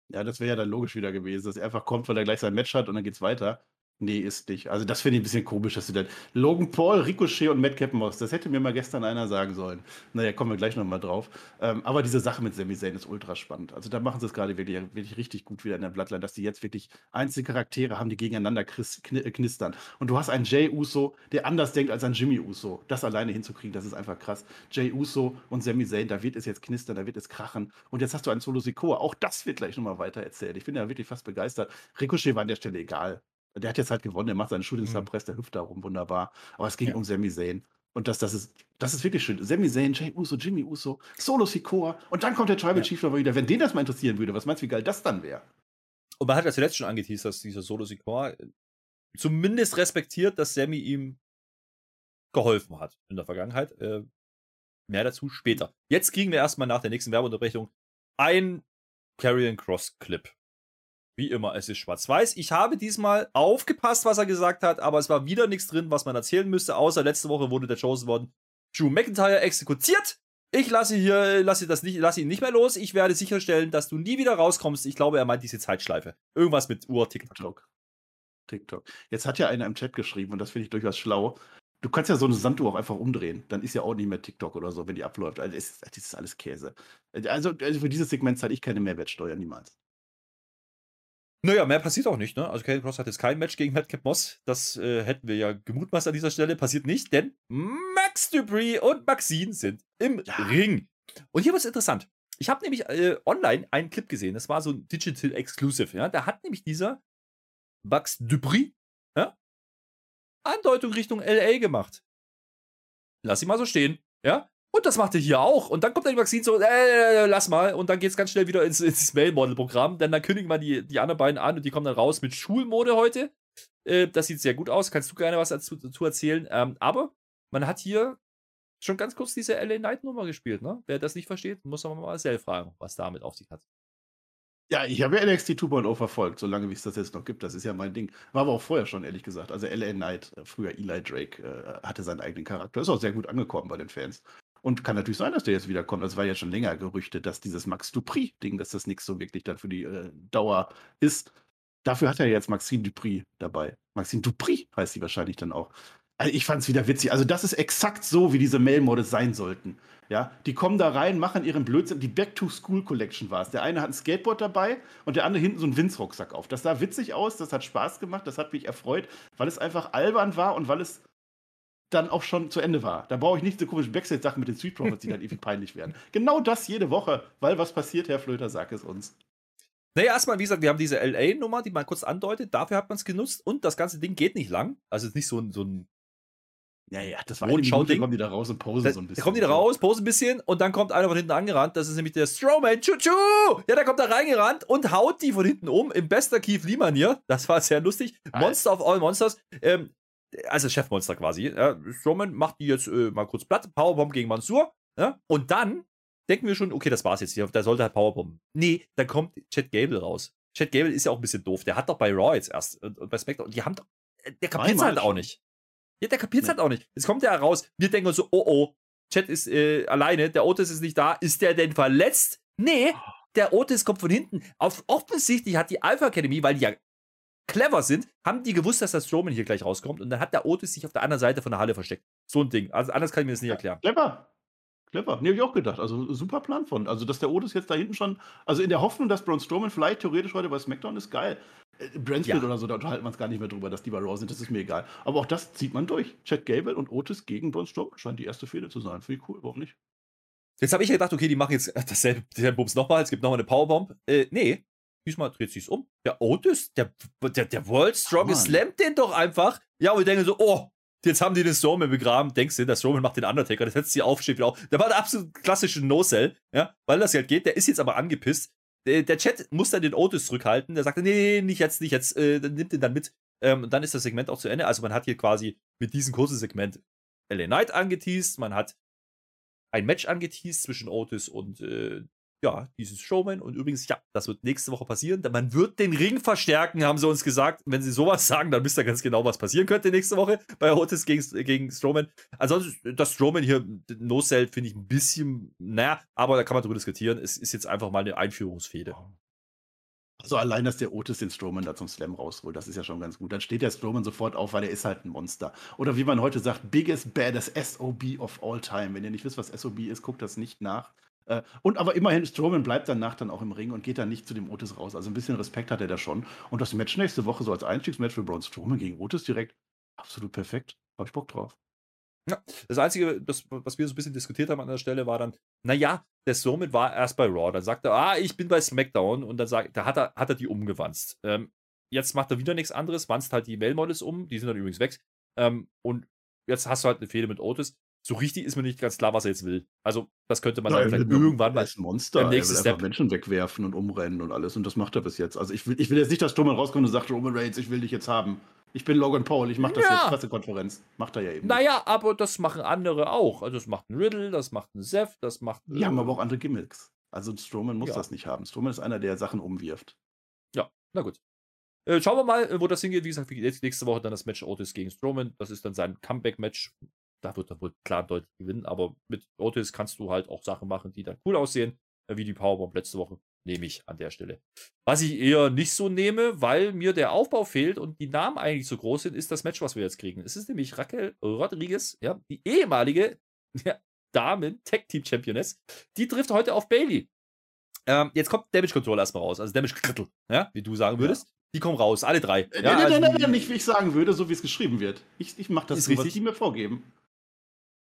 Ja, das wäre ja dann logisch wieder gewesen, dass er einfach kommt, weil er gleich sein Match hat und dann geht's weiter. Nee, ist nicht. Also das finde ich ein bisschen komisch, dass du dann Logan Paul, Ricochet und Madcap Moss, das hätte mir mal gestern einer sagen sollen. Naja, kommen wir gleich nochmal drauf. Ähm, aber diese Sache mit Sami Zayn ist ultra spannend. Also da machen sie es gerade wirklich, wirklich richtig gut wieder in der Bloodline, dass die jetzt wirklich einzelne Charaktere haben, die gegeneinander äh, knistern. Und du hast einen Jay Uso, der anders denkt als ein Jimmy Uso. Das alleine hinzukriegen, das ist einfach krass. Jay Uso und Sami Zayn, da wird es jetzt knistern, da wird es krachen. Und jetzt hast du einen Solo Sikoa. Auch das wird gleich nochmal weiter erzählt. Ich bin ja wirklich fast begeistert. Ricochet war an der Stelle egal. Der hat jetzt halt gewonnen, der macht seinen Shooting Star mhm. Der hüpft da rum, wunderbar. Aber es ging ja. um Sami Zayn. Und das, das, ist, das ist wirklich schön. Sami Zayn, Jay Uso, Jimmy Uso, Solo Sikoa und dann kommt der Tribal ja. Chief nochmal wieder. Wenn den das mal interessieren würde, was meinst du, wie geil das dann wäre? Und man hat ja zuletzt schon angeteased, dass dieser Solo Sikoa äh, zumindest respektiert, dass Sammy ihm geholfen hat in der Vergangenheit. Äh, mehr dazu später. Jetzt kriegen wir erstmal nach der nächsten Werbeunterbrechung ein Carrion Cross Clip. Wie immer, es ist schwarz-weiß. Ich habe diesmal aufgepasst, was er gesagt hat, aber es war wieder nichts drin, was man erzählen müsste, außer letzte Woche wurde der Chosen worden. Drew McIntyre exekutiert. Ich lasse hier, lasse das nicht, lasse ihn nicht mehr los. Ich werde sicherstellen, dass du nie wieder rauskommst. Ich glaube, er meint diese Zeitschleife. Irgendwas mit Uhr, TikTok. TikTok. Jetzt hat ja einer im Chat geschrieben, und das finde ich durchaus schlau. Du kannst ja so eine Sanduhr auch einfach umdrehen. Dann ist ja auch nicht mehr TikTok oder so, wenn die abläuft. Also, das ist, alles Käse. Also, also für dieses Segment zahle ich keine Mehrwertsteuer, niemals. Naja, mehr passiert auch nicht, ne? Also Kevin Cross hat jetzt kein Match gegen Madcap Moss. Das äh, hätten wir ja gemutmaßt an dieser Stelle. Passiert nicht, denn Max Dupree und Maxine sind im ja. Ring. Und hier wird es interessant. Ich habe nämlich äh, online einen Clip gesehen. Das war so ein Digital Exclusive. Ja? Da hat nämlich dieser Max Dupree ja, Andeutung Richtung LA gemacht. Lass ihn mal so stehen. Ja? Und das macht er hier auch. Und dann kommt der Maxine so, äh, lass mal. Und dann geht es ganz schnell wieder ins, ins Mail-Model-Programm. Denn dann kündigen wir die, die anderen beiden an und die kommen dann raus mit Schulmode heute. Äh, das sieht sehr gut aus. Kannst du gerne was dazu, dazu erzählen. Ähm, aber man hat hier schon ganz kurz diese LA Knight Nummer gespielt. Ne? Wer das nicht versteht, muss aber mal selbst fragen, was damit auf sich hat. Ja, ich habe ja NXT 2.0 verfolgt, solange wie es das jetzt noch gibt. Das ist ja mein Ding. War aber auch vorher schon, ehrlich gesagt. Also LA Knight, äh, früher Eli Drake, äh, hatte seinen eigenen Charakter. Ist auch sehr gut angekommen bei den Fans. Und kann natürlich sein, dass der jetzt wiederkommt. Das war ja schon länger Gerüchte, dass dieses Max Dupri-Ding, dass das nichts so wirklich dann für die äh, Dauer ist. Dafür hat er jetzt Maxine Dupri dabei. Maxine Dupri heißt sie wahrscheinlich dann auch. Also ich fand es wieder witzig. Also das ist exakt so, wie diese Mail-Modes sein sollten. Ja, die kommen da rein, machen ihren Blödsinn. Die Back-to-School-Collection war es. Der eine hat ein Skateboard dabei und der andere hinten so einen Winzrucksack auf. Das sah witzig aus, das hat Spaß gemacht, das hat mich erfreut, weil es einfach albern war und weil es dann auch schon zu Ende war. Da brauche ich nicht so komische Backstage-Sachen mit den Street Profits, die dann irgendwie *laughs* peinlich werden. Genau das jede Woche, weil was passiert, Herr Flöter, sag es uns. Naja, erstmal, wie gesagt, wir haben diese LA-Nummer, die man kurz andeutet, dafür hat man es genutzt und das ganze Ding geht nicht lang. Also ist nicht so ein, so ein ja, ja, das war eine Minute, kommen die da raus und posen so ein bisschen. Da kommen die da raus, posen ein bisschen und dann kommt einer von hinten angerannt. Das ist nämlich der Strowman. Chuchu! Ja, der kommt da reingerannt und haut die von hinten um im bester Keith Lee-Manier. Das war sehr lustig. Monster of All Monsters. Ähm, also Chefmonster quasi. Ja, Strowman macht die jetzt äh, mal kurz platt, Powerbomb gegen Mansur. Ja, und dann denken wir schon, okay, das war's jetzt hier, da sollte halt Powerbomb. Nee, dann kommt Chad Gable raus. Chad Gable ist ja auch ein bisschen doof. Der hat doch bei Raw jetzt erst und, und bei SmackDown, die haben doch, äh, der kapiert's halt auch nicht. Ja, der kapiert's nee. halt auch nicht. Jetzt kommt der raus, wir denken uns so, oh oh, Chad ist äh, alleine, der Otis ist nicht da, ist der denn verletzt? Nee, der Otis kommt von hinten. Auf, offensichtlich hat die Alpha Academy, weil die ja clever sind, haben die gewusst, dass der Strowman hier gleich rauskommt und dann hat der Otis sich auf der anderen Seite von der Halle versteckt. So ein Ding. Also anders kann ich mir das nicht erklären. Clever. Clever. Nee, hab ich auch gedacht. Also super Plan von. Also, dass der Otis jetzt da hinten schon, also in der Hoffnung, dass Braun Strowman vielleicht theoretisch heute bei SmackDown ist, geil. Äh, ja. oder so, da unterhalten wir uns gar nicht mehr drüber, dass die bei Raw sind, das ist mir egal. Aber auch das zieht man durch. Chad Gable und Otis gegen Braun Strowman scheint die erste Fehde zu sein. Finde ich cool, warum nicht? Jetzt habe ich gedacht, okay, die machen jetzt dasselbe, dasselbe Bums nochmal, es gibt nochmal eine Powerbomb. Äh, nee, Diesmal dreht sich's um. Der Otis, der, der, der World Strongest, slammt den doch einfach. Ja, und ich denke so, oh, jetzt haben die den Strowman begraben. Denkst du, der Strowman macht den Undertaker, das setzt sie auf, steht wieder auf. Der war der absolut klassische No-Sell, ja, weil das halt geht. Der ist jetzt aber angepisst. der, der, Chat muss dann den Otis zurückhalten. Der sagt, nee, nicht jetzt, nicht jetzt, äh, nimmt den dann mit. Ähm, und dann ist das Segment auch zu Ende. Also man hat hier quasi mit diesem kurzen Segment LA Knight angeteased, man hat ein Match angeteased zwischen Otis und äh, ja, dieses Showman. Und übrigens, ja, das wird nächste Woche passieren. Man wird den Ring verstärken, haben sie uns gesagt. Wenn sie sowas sagen, dann wisst ihr ganz genau, was passieren könnte nächste Woche bei Otis gegen, gegen Strowman. Ansonsten, das Strowman hier, No Cell, finde ich ein bisschen, naja, aber da kann man drüber diskutieren. Es ist jetzt einfach mal eine Einführungsfehde. Also allein, dass der Otis den Strowman da zum Slam rausholt, das ist ja schon ganz gut. Dann steht der Strowman sofort auf, weil er ist halt ein Monster. Oder wie man heute sagt, biggest, baddest SOB of all time. Wenn ihr nicht wisst, was SOB ist, guckt das nicht nach. Äh, und aber immerhin, Strowman bleibt danach dann auch im Ring und geht dann nicht zu dem Otis raus. Also ein bisschen Respekt hat er da schon. Und das Match nächste Woche so als Einstiegsmatch für Braun Strowman gegen Otis direkt, absolut perfekt. Hab ich Bock drauf. Ja, das Einzige, das, was wir so ein bisschen diskutiert haben an der Stelle, war dann, naja, der Strowman war erst bei Raw. Dann sagt er, ah, ich bin bei SmackDown. Und dann sagt, da hat er, hat er die umgewanzt. Ähm, jetzt macht er wieder nichts anderes, wanzt halt die Mail-Models um. Die sind dann übrigens weg. Ähm, und jetzt hast du halt eine Fehde mit Otis so richtig ist mir nicht ganz klar, was er jetzt will. Also, das könnte man ja, dann vielleicht irgendwann mal. Ein Monster. Er will einfach Menschen wegwerfen und umrennen und alles. Und das macht er bis jetzt. Also, ich will, ich will jetzt nicht, dass Strowman rauskommt und sagt: Roman Reigns, ich will dich jetzt haben. Ich bin Logan Paul, ich mache das ja. jetzt Pressekonferenz. Macht er ja eben. Naja, aber das machen andere auch. Also, das macht ein Riddle, das macht ein Seth, das macht. Die haben aber auch andere Gimmicks. Also, Strowman muss ja. das nicht haben. Strowman ist einer, der Sachen umwirft. Ja, na gut. Äh, schauen wir mal, wo das hingeht. Wie gesagt, nächste Woche dann das Match Otis gegen Strowman. Das ist dann sein Comeback-Match da wird er wohl klar deutlich gewinnen. Aber mit Otis kannst du halt auch Sachen machen, die dann cool aussehen, äh, wie die Powerbomb letzte Woche. Nehme ich an der Stelle. Was ich eher nicht so nehme, weil mir der Aufbau fehlt und die Namen eigentlich so groß sind, ist das Match, was wir jetzt kriegen. Es ist nämlich Raquel Rodriguez, ja, die ehemalige *laughs* ja, Damen Tag Team Championess. Die trifft heute auf Bailey. Ähm, jetzt kommt Damage Control erstmal raus, also Damage Control, ja, wie du sagen würdest. Ja. Die kommen raus, alle drei. Äh, ja, nein, also nein, nein, nein, nicht wie ich sagen würde, so wie es geschrieben wird. Ich, ich mache das so, was die mir vorgeben.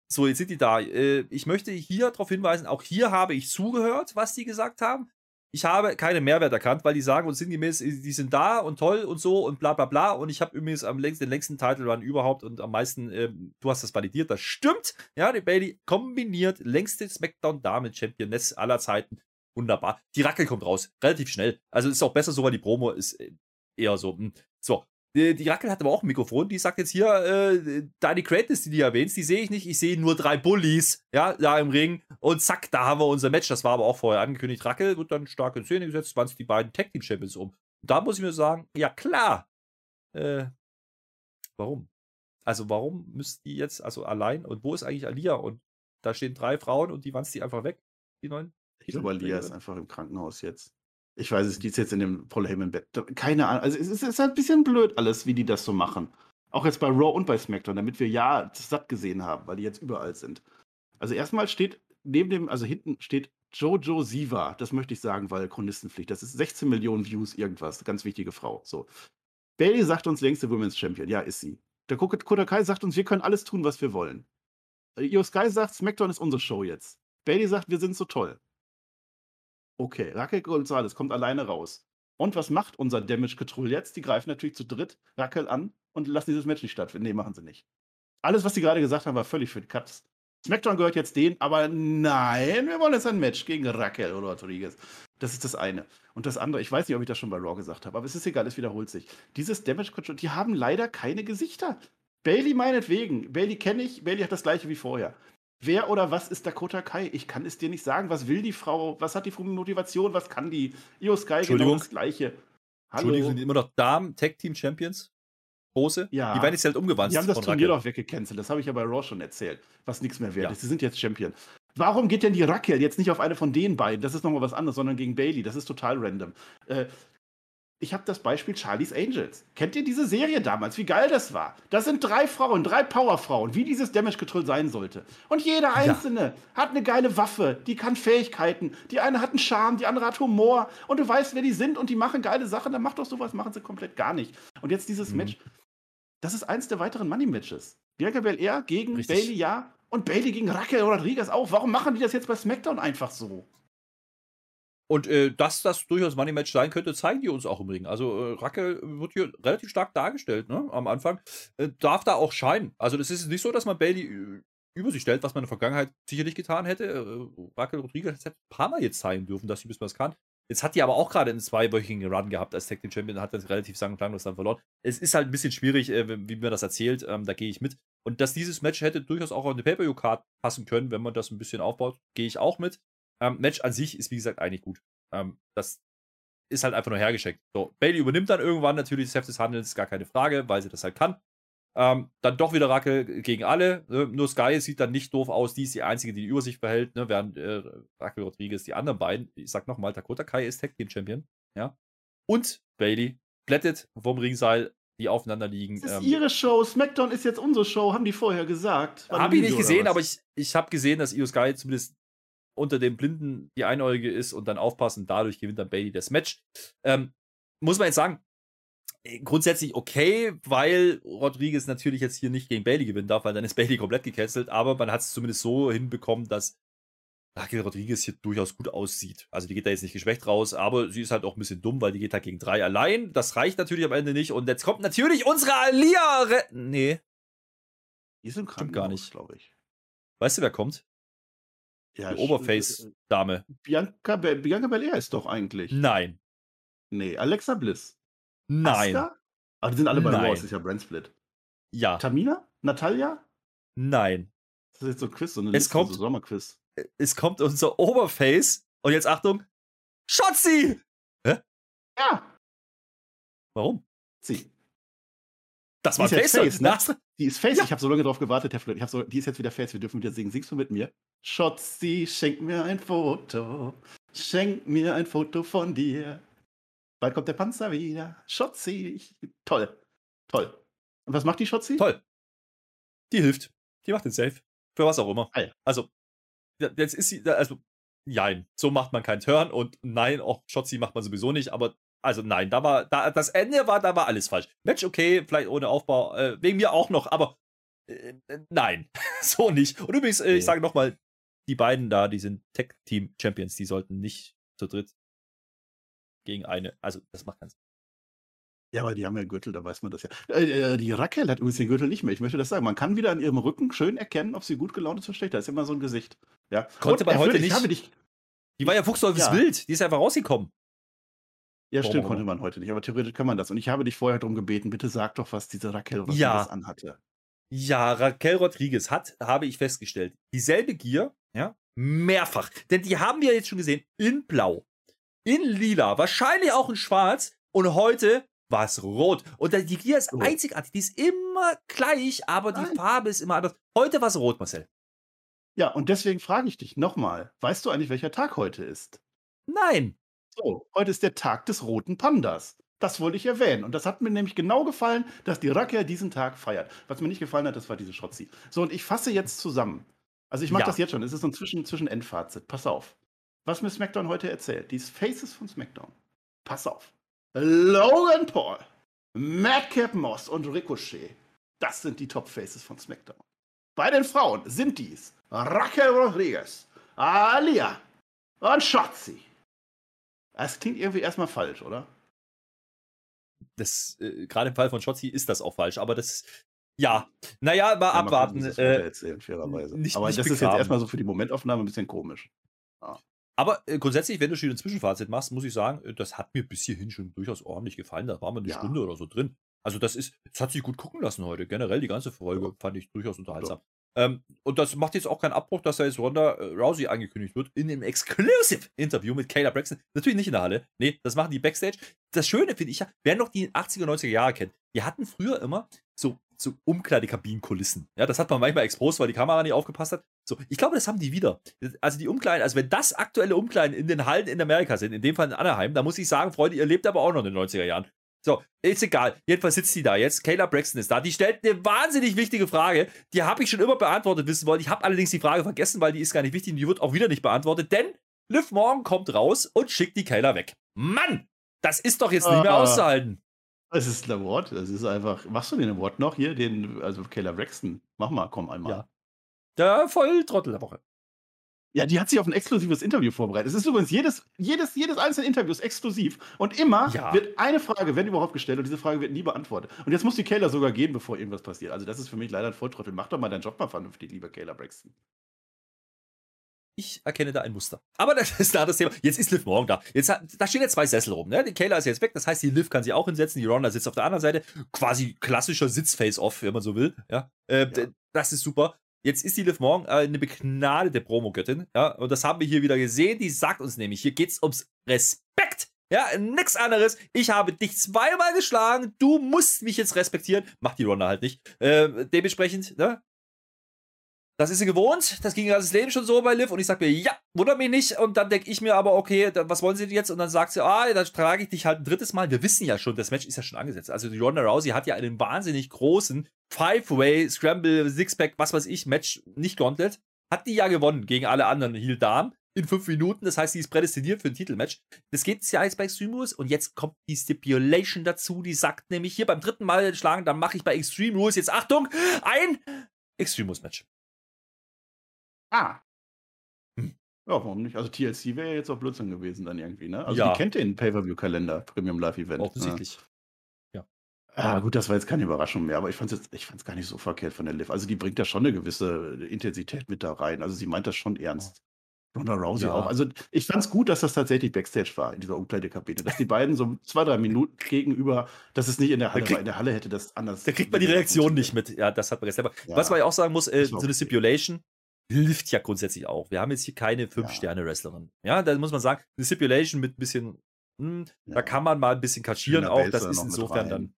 So, jetzt sind die da. Äh, ich möchte hier darauf hinweisen, auch hier habe ich zugehört, was die gesagt haben. Ich habe keinen Mehrwert erkannt, weil die sagen und sinngemäß, äh, die sind da und toll und so und bla bla bla. Und ich habe übrigens am längsten, den längsten Title Run überhaupt und am meisten, äh, du hast das validiert, das stimmt. Ja, die Bailey kombiniert längste SmackDown Dame Championess aller Zeiten. Wunderbar. Die Rackel kommt raus, relativ schnell. Also ist auch besser so, weil die Promo ist äh, eher so. Hm. So, die, die Rackel hat aber auch ein Mikrofon, die sagt jetzt hier, äh, da die Greatness, die du erwähnst, die sehe ich nicht. Ich sehe nur drei Bullies, ja, da im Ring. Und zack, da haben wir unser Match. Das war aber auch vorher angekündigt. Rackel wird dann stark in Szene gesetzt, wann die beiden Tag Team Champions um. Und da muss ich mir sagen, ja klar. Äh, warum? Also warum müssten die jetzt, also allein, und wo ist eigentlich Alia? Und da stehen drei Frauen und die wanzt die einfach weg, die neuen. Ich glaube, Alia ist einfach im Krankenhaus jetzt. Ich weiß es, ist jetzt in dem Paul Heyman-Bett. Keine Ahnung. Also es ist, es ist halt ein bisschen blöd alles, wie die das so machen. Auch jetzt bei Raw und bei SmackDown, damit wir ja satt gesehen haben, weil die jetzt überall sind. Also erstmal steht neben dem, also hinten steht Jojo Siva. Das möchte ich sagen, weil Chronistenpflicht. Das ist 16 Millionen Views, irgendwas. Ganz wichtige Frau. So. Bailey sagt uns längste Women's Champion. Ja, ist sie. Der Kodakai sagt uns, wir können alles tun, was wir wollen. Io Sky sagt, SmackDown ist unsere Show jetzt. Bailey sagt, wir sind so toll. Okay, Raquel Gonzalez kommt alleine raus. Und was macht unser Damage Control jetzt? Die greifen natürlich zu dritt Raquel an und lassen dieses Match nicht stattfinden. Nee, machen sie nicht. Alles, was sie gerade gesagt haben, war völlig für die Cuts. SmackDown gehört jetzt denen, aber nein, wir wollen jetzt ein Match gegen Raquel oder Rodriguez. Das ist das eine. Und das andere, ich weiß nicht, ob ich das schon bei Raw gesagt habe, aber es ist egal, es wiederholt sich. Dieses Damage Control, die haben leider keine Gesichter. Bailey meinetwegen. Bailey kenne ich, Bailey hat das gleiche wie vorher. Wer oder was ist Dakota Kai? Ich kann es dir nicht sagen. Was will die Frau? Was hat die Motivation? Was kann die? Io Sky genau das Gleiche. Hallo. Entschuldigung, sind immer noch Damen Tag Team Champions? Große? Ja. Die werden jetzt halt umgewandt. Die haben das Turnier doch weggecancelt. Das habe ich ja bei Raw schon erzählt. Was nichts mehr wert ja. ist. Sie sind jetzt Champion. Warum geht denn die Raquel jetzt nicht auf eine von den beiden? Das ist nochmal was anderes, sondern gegen Bailey. Das ist total random. Äh, ich habe das Beispiel Charlie's Angels. Kennt ihr diese Serie damals? Wie geil das war. Das sind drei Frauen, drei Powerfrauen, wie dieses Damage Control sein sollte. Und jede einzelne ja. hat eine geile Waffe, die kann Fähigkeiten. Die eine hat einen Charme, die andere hat Humor. Und du weißt, wer die sind und die machen geile Sachen. Dann macht doch sowas, machen sie komplett gar nicht. Und jetzt dieses mhm. Match. Das ist eins der weiteren Money-Matches. Bianca Belair gegen Richtig. Bailey, ja. Und Bailey gegen Raquel Rodriguez auch. Warum machen die das jetzt bei SmackDown einfach so? Und äh, dass das durchaus Money Match sein könnte, zeigen die uns auch im Ring. Also äh, Racke wird hier relativ stark dargestellt, ne? Am Anfang. Äh, darf da auch scheinen. Also das ist nicht so, dass man Bailey äh, über sich stellt, was man in der Vergangenheit sicherlich getan hätte. Äh, Raquel Rodriguez hätte ein paar Mal jetzt zeigen dürfen, dass sie bis was kann. Jetzt hat die aber auch gerade einen zweiwöchigen Run gehabt als Tag Team Champion, hat das relativ sang- und klanglos dann verloren. Es ist halt ein bisschen schwierig, äh, wie mir das erzählt, ähm, da gehe ich mit. Und dass dieses Match hätte durchaus auch auf eine Pay-Per-View-Card passen können, wenn man das ein bisschen aufbaut, gehe ich auch mit. Ähm, Match an sich ist, wie gesagt, eigentlich gut. Ähm, das ist halt einfach nur hergeschickt. So, Bailey übernimmt dann irgendwann natürlich das Heft des Handelns, gar keine Frage, weil sie das halt kann. Ähm, dann doch wieder Rakel gegen alle. Ne? Nur Sky sieht dann nicht doof aus. Die ist die einzige, die die Übersicht behält, ne? während äh, Rakel Rodriguez die anderen beiden. Ich sag nochmal, Dakota Kai ist Tag Team Champion. Ja. Und Bailey plättet vom Ringseil, die aufeinander liegen. Das ist ähm, ihre Show. SmackDown ist jetzt unsere Show, haben die vorher gesagt. Habe ich nicht gesehen, aber ich, ich habe gesehen, dass Io Sky zumindest unter den Blinden die Einäugige ist und dann aufpassen. Dadurch gewinnt dann Bailey das Match. Ähm, muss man jetzt sagen, äh, grundsätzlich okay, weil Rodriguez natürlich jetzt hier nicht gegen Bailey gewinnen darf, weil dann ist Bailey komplett gecancelt, aber man hat es zumindest so hinbekommen, dass Raquel Rodriguez hier durchaus gut aussieht. Also die geht da jetzt nicht geschwächt raus, aber sie ist halt auch ein bisschen dumm, weil die geht halt gegen drei allein. Das reicht natürlich am Ende nicht. Und jetzt kommt natürlich unsere Alia. Re nee. Die sind gar nicht, glaube ich. Weißt du, wer kommt? Ja, die Oberface-Dame. Bianca, Bianca Belair ist doch eigentlich. Nein. Nee, Alexa Bliss. Nein. Asuka? Aber die sind alle bei Raw, das ist ja Brand Split. Ja. Tamina? Natalia? Nein. Das ist jetzt so ein Quiz, so eine es Liste, kommt, so Sommerquiz. Es kommt unser Oberface und jetzt Achtung, Shotzi! Hä? Ja. Warum? Sie. Das war Face, Face ne? Die ist Face. Ja. Ich habe so lange drauf gewartet, Herr Flöte. So, die ist jetzt wieder Face. Wir dürfen wieder singen. Singst du mit mir? Shotzi, schenk mir ein Foto. Schenk mir ein Foto von dir. Bald kommt der Panzer wieder. Schotzi. Toll. Toll. Und was macht die Schotzi? Toll. Die hilft. Die macht den Safe. Für was auch immer. Ah, Also, jetzt ist sie, also, nein, so macht man keinen Turn und nein, auch Schotzi macht man sowieso nicht, aber also nein, da war, da, das Ende war, da war alles falsch. Match okay, vielleicht ohne Aufbau, äh, wegen mir auch noch, aber äh, äh nein, *laughs* so nicht. Und übrigens, äh, ich sage nochmal, die beiden da, die sind Tech-Team-Champions, die sollten nicht zu dritt gegen eine. Also, das macht keinen Sinn. Ja, aber die haben ja Gürtel, da weiß man das ja. Äh, äh, die Raquel hat übrigens den Gürtel nicht mehr. Ich möchte das sagen. Man kann wieder an ihrem Rücken schön erkennen, ob sie gut gelaunt ist oder schlecht. Da ist immer so ein Gesicht. Ja. Konnte man heute nicht. Dich, die war ja fuchsteufels ja. wild. Die ist einfach rausgekommen. Ja, stimmt, Warum? konnte man heute nicht. Aber theoretisch kann man das. Und ich habe dich vorher darum gebeten, bitte sag doch, was diese Raquel Rodriguez ja. anhatte. Ja, Raquel Rodriguez hat, habe ich festgestellt, dieselbe Gier, ja, mehrfach. Denn die haben wir jetzt schon gesehen in Blau in lila, wahrscheinlich auch in schwarz und heute war es rot. Und die Gier ist einzigartig, die ist immer gleich, aber die Nein. Farbe ist immer anders. Heute war es rot, Marcel. Ja, und deswegen frage ich dich nochmal, weißt du eigentlich, welcher Tag heute ist? Nein. So, heute ist der Tag des roten Pandas. Das wollte ich erwähnen. Und das hat mir nämlich genau gefallen, dass die Rakia diesen Tag feiert. Was mir nicht gefallen hat, das war diese Schotzi. So, und ich fasse jetzt zusammen. Also ich mache ja. das jetzt schon. Es ist so ein Zwischen Zwischen-Endfazit. Pass auf was mir SmackDown heute erzählt. Die Faces von SmackDown. Pass auf. Logan Paul, Madcap Moss und Ricochet. Das sind die Top Faces von SmackDown. Bei den Frauen sind dies Raquel Rodriguez, Alia und Shotzi. Das klingt irgendwie erstmal falsch, oder? Das, äh, gerade im Fall von Shotzi ist das auch falsch, aber das, ja, naja, mal ja, abwarten. Gucken, äh, erzählen, fairerweise. Nicht, aber nicht das begraben. ist jetzt erstmal so für die Momentaufnahme ein bisschen komisch. Ja. Aber äh, grundsätzlich, wenn du schon ein Zwischenfazit machst, muss ich sagen, äh, das hat mir bis hierhin schon durchaus ordentlich gefallen. Da waren wir eine ja. Stunde oder so drin. Also das ist, das hat sich gut gucken lassen heute. Generell die ganze Folge fand ich durchaus unterhaltsam. Ähm, und das macht jetzt auch keinen Abbruch, dass da jetzt Ronda äh, Rousey angekündigt wird in einem *laughs* Exclusive-Interview mit Kayla Braxton. Natürlich nicht in der Halle. Nee, das machen die Backstage. Das Schöne finde ich ja, wer noch die 80er, 90er Jahre kennt, die hatten früher immer so, so Umkleidekabinenkulissen. Ja, das hat man manchmal exposed, weil die Kamera nicht aufgepasst hat. So, ich glaube, das haben die wieder. Also die Umkleiden, also wenn das aktuelle Umkleiden in den Hallen in Amerika sind, in dem Fall in Anaheim, da muss ich sagen, Freunde, ihr lebt aber auch noch in den 90er Jahren. So, ist egal. Jedenfalls sitzt die da jetzt. Kayla Braxton ist da. Die stellt eine wahnsinnig wichtige Frage. Die habe ich schon immer beantwortet wissen wollen. Ich habe allerdings die Frage vergessen, weil die ist gar nicht wichtig und die wird auch wieder nicht beantwortet. Denn Liv Morgan kommt raus und schickt die Kayla weg. Mann! Das ist doch jetzt nicht mehr ah. auszuhalten. Es ist ein Award. Es ist einfach. Machst du den Award noch hier? Den, also Kayla Braxton. Mach mal, komm einmal. Ja. Der Volltrottel der Woche. Ja, die hat sich auf ein exklusives Interview vorbereitet. Es ist übrigens jedes, jedes, jedes einzelne Interview ist exklusiv. Und immer ja. wird eine Frage, wenn überhaupt, gestellt und diese Frage wird nie beantwortet. Und jetzt muss die Kayla sogar gehen, bevor irgendwas passiert. Also, das ist für mich leider ein Volltrottel. Mach doch mal deinen Job mal vernünftig, lieber Kayla Braxton. ich erkenne da ein Muster. Aber das ist da das Thema. Jetzt ist Liv morgen da. Jetzt, da stehen jetzt zwei Sessel rum. Ne? Die Kayla ist jetzt weg. Das heißt, die Liv kann sie auch hinsetzen. Die Ronda sitzt auf der anderen Seite. Quasi klassischer Sitz-Face-Off, wenn man so will. Ja? Äh, ja. Das ist super. Jetzt ist die Liv Morgan äh, eine begnadete Promogöttin. Ja? Und das haben wir hier wieder gesehen. Die sagt uns nämlich, hier geht es ums Respekt. Ja, nix anderes. Ich habe dich zweimal geschlagen. Du musst mich jetzt respektieren. Macht die Ronda halt nicht. Äh, dementsprechend, ne? Das ist sie gewohnt. Das ging das Leben schon so bei Liv. Und ich sage mir, ja, wundert mich nicht. Und dann denke ich mir aber, okay, was wollen sie jetzt? Und dann sagt sie, ah, dann trage ich dich halt ein drittes Mal. Wir wissen ja schon, das Match ist ja schon angesetzt. Also die Ronda Rousey hat ja einen wahnsinnig großen Five-Way, Scramble, Sixpack, was weiß ich, Match, nicht Gauntlet. Hat die ja gewonnen gegen alle anderen Heel Damen in fünf Minuten. Das heißt, sie ist prädestiniert für ein Titelmatch. Das geht ja jetzt bei Extreme Rules. Und jetzt kommt die Stipulation dazu. Die sagt nämlich hier beim dritten Mal schlagen, dann mache ich bei Extreme Rules jetzt, Achtung, ein Extreme Rules Match. Ah. Hm. Ja, warum nicht? Also TLC wäre ja jetzt auch Blödsinn gewesen dann irgendwie, ne? Also ja. die kennt den Pay-Per-View-Kalender, Premium Live Event. Ne? Offensichtlich. Ja. Ah, gut, das war jetzt keine Überraschung mehr, aber ich fand es ich fand's gar nicht so verkehrt von der Liv. Also die bringt da schon eine gewisse Intensität mit da rein. Also sie meint das schon ernst. Ronda Rousey ja. auch. Also ich fand es gut, dass das tatsächlich Backstage war in dieser Umkleidekabine. Dass die beiden so zwei, drei Minuten gegenüber, dass es nicht in der Halle krieg, war. In der Halle hätte das anders. Da kriegt man die Reaktion nicht mit. Ja, das hat man jetzt selber. Ja. Was man ja auch sagen muss, äh, so eine Stipulation, hilft ja grundsätzlich auch. Wir haben jetzt hier keine Fünf-Sterne-Wrestlerin. Ja, da muss man sagen, eine Stipulation mit ein bisschen, hm, ja. da kann man mal ein bisschen kaschieren auch. Das ist insofern dann.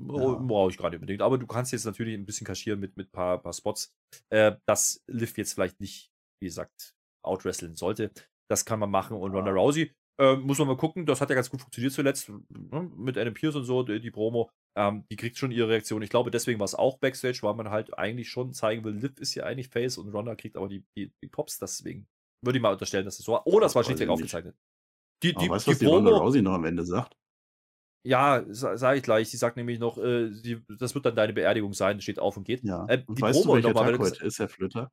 Ja. Brauche ich gerade unbedingt. Aber du kannst jetzt natürlich ein bisschen kaschieren mit ein mit paar, paar Spots. Äh, das Lift jetzt vielleicht nicht, wie gesagt, outwresteln sollte. Das kann man machen. Und Ronda Rousey, äh, muss man mal gucken, das hat ja ganz gut funktioniert zuletzt ne, mit Adam Pierce und so, die, die Promo. Ähm, die kriegt schon ihre Reaktion. Ich glaube, deswegen war es auch Backstage, weil man halt eigentlich schon zeigen will, Liv ist ja eigentlich Face und Ronda kriegt aber die, die, die Pops. Deswegen würde ich mal unterstellen, dass es so war. Oder es war schlichtweg aufgezeichnet. Die, die, weißt du, was die Ronda Rousey noch am Ende sagt? Ja, sage ich gleich. Sie sagt nämlich noch, äh, sie, das wird dann deine Beerdigung sein, steht auf und geht. Ja. Äh, und die weißt Promo du, welcher Tag heute ist, Herr Flöter?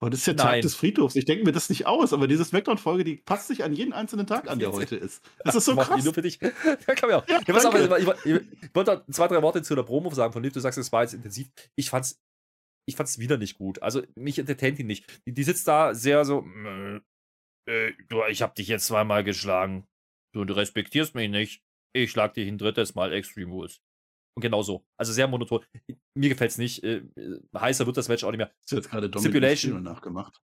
Und das ist der Nein. Tag des Friedhofs. Ich denke mir das nicht aus, aber diese Smackdown-Folge, die passt sich an jeden einzelnen Tag an, der heute ist. Das ist so krass. Nur für dich. *laughs* ja, kann auch. Ja, ja, pass auf, ich, ich, ich, wollte zwei, drei Worte zu der Promo sagen von Liv. Du sagst, es war jetzt intensiv. Ich fand's, ich fand's wieder nicht gut. Also, mich entertaint die nicht. Die, die sitzt da sehr so, äh, du, ich hab dich jetzt zweimal geschlagen. Du, du respektierst mich nicht. Ich schlag dich ein drittes Mal Extreme Rules. Und genau so. Also sehr monoton. Mir gefällt es nicht. Äh, heißer wird das Match auch nicht mehr. Du jetzt gerade Stipulation nachgemacht?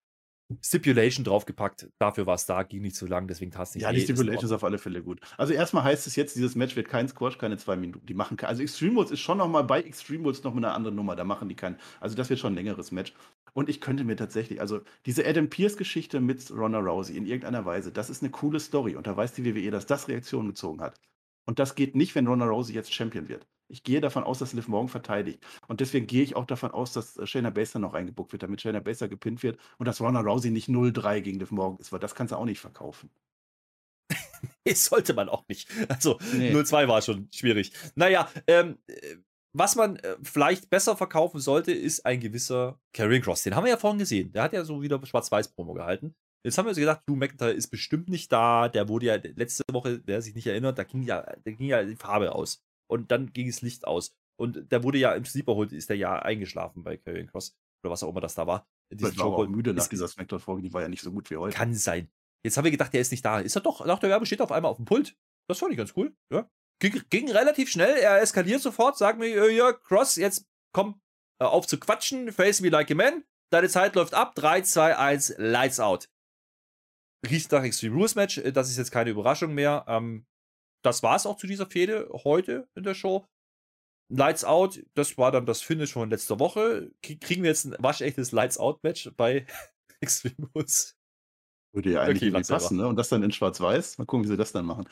Stipulation draufgepackt. Dafür war es da, ging nicht so lang, deswegen tat nicht. Ja, die Stipulation ist, ist, auf alle Fälle gut. Also erstmal heißt es jetzt, dieses Match wird kein Squash, keine zwei Minuten. Die machen also Extreme Rules ist schon nochmal bei Extreme Rules nochmal eine andere Nummer. Da machen die kein, also das wird schon ein längeres Match. Und ich könnte mir tatsächlich, also diese Adam Pierce-Geschichte mit Ronda Rousey in irgendeiner Weise, das ist eine coole Story. Und da weiß die WWE, dass das Reaktionen gezogen hat. Und das geht nicht, wenn Ronda Rousey jetzt Champion wird. Ich gehe davon aus, dass Liv Morgan verteidigt. Und deswegen gehe ich auch davon aus, dass äh, Shayna Baszler noch reingebuckt wird, damit Shayna Baszler gepinnt wird und dass Ronda Rousey nicht 0-3 gegen Liv Morgan ist, weil das kannst du auch nicht verkaufen. *laughs* sollte man auch nicht. Also nee. 0-2 war schon schwierig. Naja, ähm, äh, was man äh, vielleicht besser verkaufen sollte, ist ein gewisser Karrion Cross. Den haben wir ja vorhin gesehen. Der hat ja so wieder Schwarz-Weiß-Promo gehalten. Jetzt haben wir uns gedacht, Drew McIntyre ist bestimmt nicht da. Der wurde ja letzte Woche, wer sich nicht erinnert, da ging ja, da ging ja die Farbe aus. Und dann ging das Licht aus. Und der wurde ja im Sleeper holt, ist der ja eingeschlafen bei Karrion Cross. Oder was auch immer das da war. Ich war auch müde nach dieser Smackdown-Folge, die war ja nicht so gut wie heute. Kann sein. Jetzt haben wir gedacht, der ist nicht da. Ist er doch? Nach der Werbe steht er auf einmal auf dem Pult. Das fand ich ganz cool. Ja. Ging, ging relativ schnell. Er eskaliert sofort, sagt mir, äh, ja, Cross, jetzt komm äh, auf zu quatschen. Face me like a man. Deine Zeit läuft ab. 3, 2, 1, Lights out riecht nach Extreme Rules Match. Äh, das ist jetzt keine Überraschung mehr. Ähm, das war es auch zu dieser Fehde heute in der Show. Lights Out, das war dann das Finish von letzter Woche. Kriegen wir jetzt ein waschechtes Lights Out Match bei *laughs* Extreme Rules? Würde ja eigentlich okay, passen, ne? Und das dann in Schwarz-Weiß. Mal gucken, wie sie das dann machen.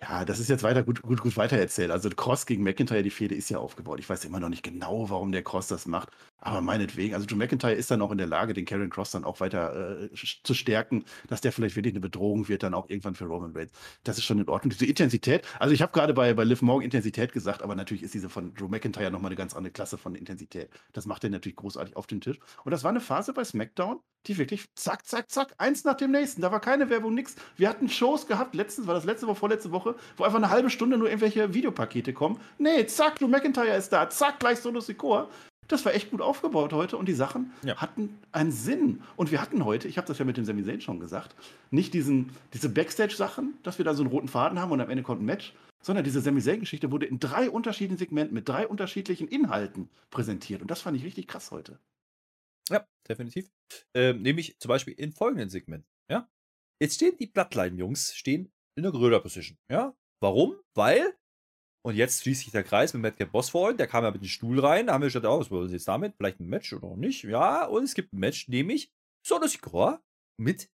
Ja, das ist jetzt weiter gut, gut, gut weitererzählt. Also Cross gegen McIntyre, die Fehde ist ja aufgebaut. Ich weiß immer noch nicht genau, warum der Cross das macht. Aber meinetwegen, also Drew McIntyre ist dann auch in der Lage, den Karen Cross dann auch weiter äh, zu stärken, dass der vielleicht wirklich eine Bedrohung wird, dann auch irgendwann für Roman Reigns. Das ist schon in Ordnung. Diese Intensität, also ich habe gerade bei, bei Liv Morgan Intensität gesagt, aber natürlich ist diese von Drew McIntyre nochmal eine ganz andere Klasse von Intensität. Das macht er natürlich großartig auf den Tisch. Und das war eine Phase bei SmackDown, die wirklich zack, zack, zack, eins nach dem nächsten. Da war keine Werbung, nix. Wir hatten Shows gehabt, letztens, war das letzte Woche, vorletzte Woche, wo einfach eine halbe Stunde nur irgendwelche Videopakete kommen. Nee, zack, Drew McIntyre ist da, zack, gleich Solo Sikoa. Das war echt gut aufgebaut heute und die Sachen ja. hatten einen Sinn. Und wir hatten heute, ich habe das ja mit dem Sami Zayn schon gesagt, nicht diesen, diese Backstage-Sachen, dass wir da so einen roten Faden haben und am Ende kommt ein Match, sondern diese Sami Zayn-Geschichte wurde in drei unterschiedlichen Segmenten mit drei unterschiedlichen Inhalten präsentiert. Und das fand ich richtig krass heute. Ja, definitiv. Ähm, nämlich zum Beispiel in folgenden Segmenten. Ja? Jetzt stehen die Bloodline-Jungs stehen in der Gröder-Position. Ja? Warum? Weil, und jetzt schließt sich der Kreis mit Madcap Boss vor, der kam ja mit dem Stuhl rein, da haben wir gesagt, oh, was wollen sie jetzt damit? Vielleicht ein Match oder auch nicht? Ja, und es gibt ein Match, nämlich Solo Sikoa mit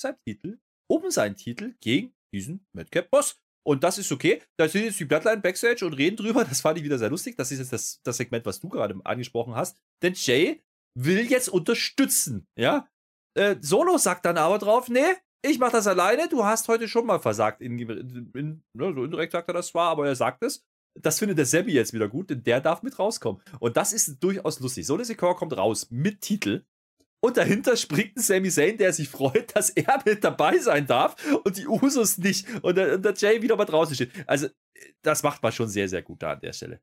seinem Titel, um seinen Titel gegen diesen Madcap Boss. Und das ist okay. Da sind jetzt die Bloodline Backstage und reden drüber. Das fand ich wieder sehr lustig. Das ist jetzt das, das Segment, was du gerade angesprochen hast. Denn Jay will jetzt unterstützen. Ja. Äh, Solo sagt dann aber drauf, nee, ich mach das alleine. Du hast heute schon mal versagt. In, in, ne, so indirekt sagt er das zwar, aber er sagt es. Das findet der Sammy jetzt wieder gut, denn der darf mit rauskommen. Und das ist durchaus lustig. Solo Secure kommt raus mit Titel und dahinter springt ein Sami Zayn, der sich freut, dass er mit dabei sein darf und die Usos nicht. Und der, und der Jay wieder mal draußen steht. Also, das macht man schon sehr, sehr gut da an der Stelle.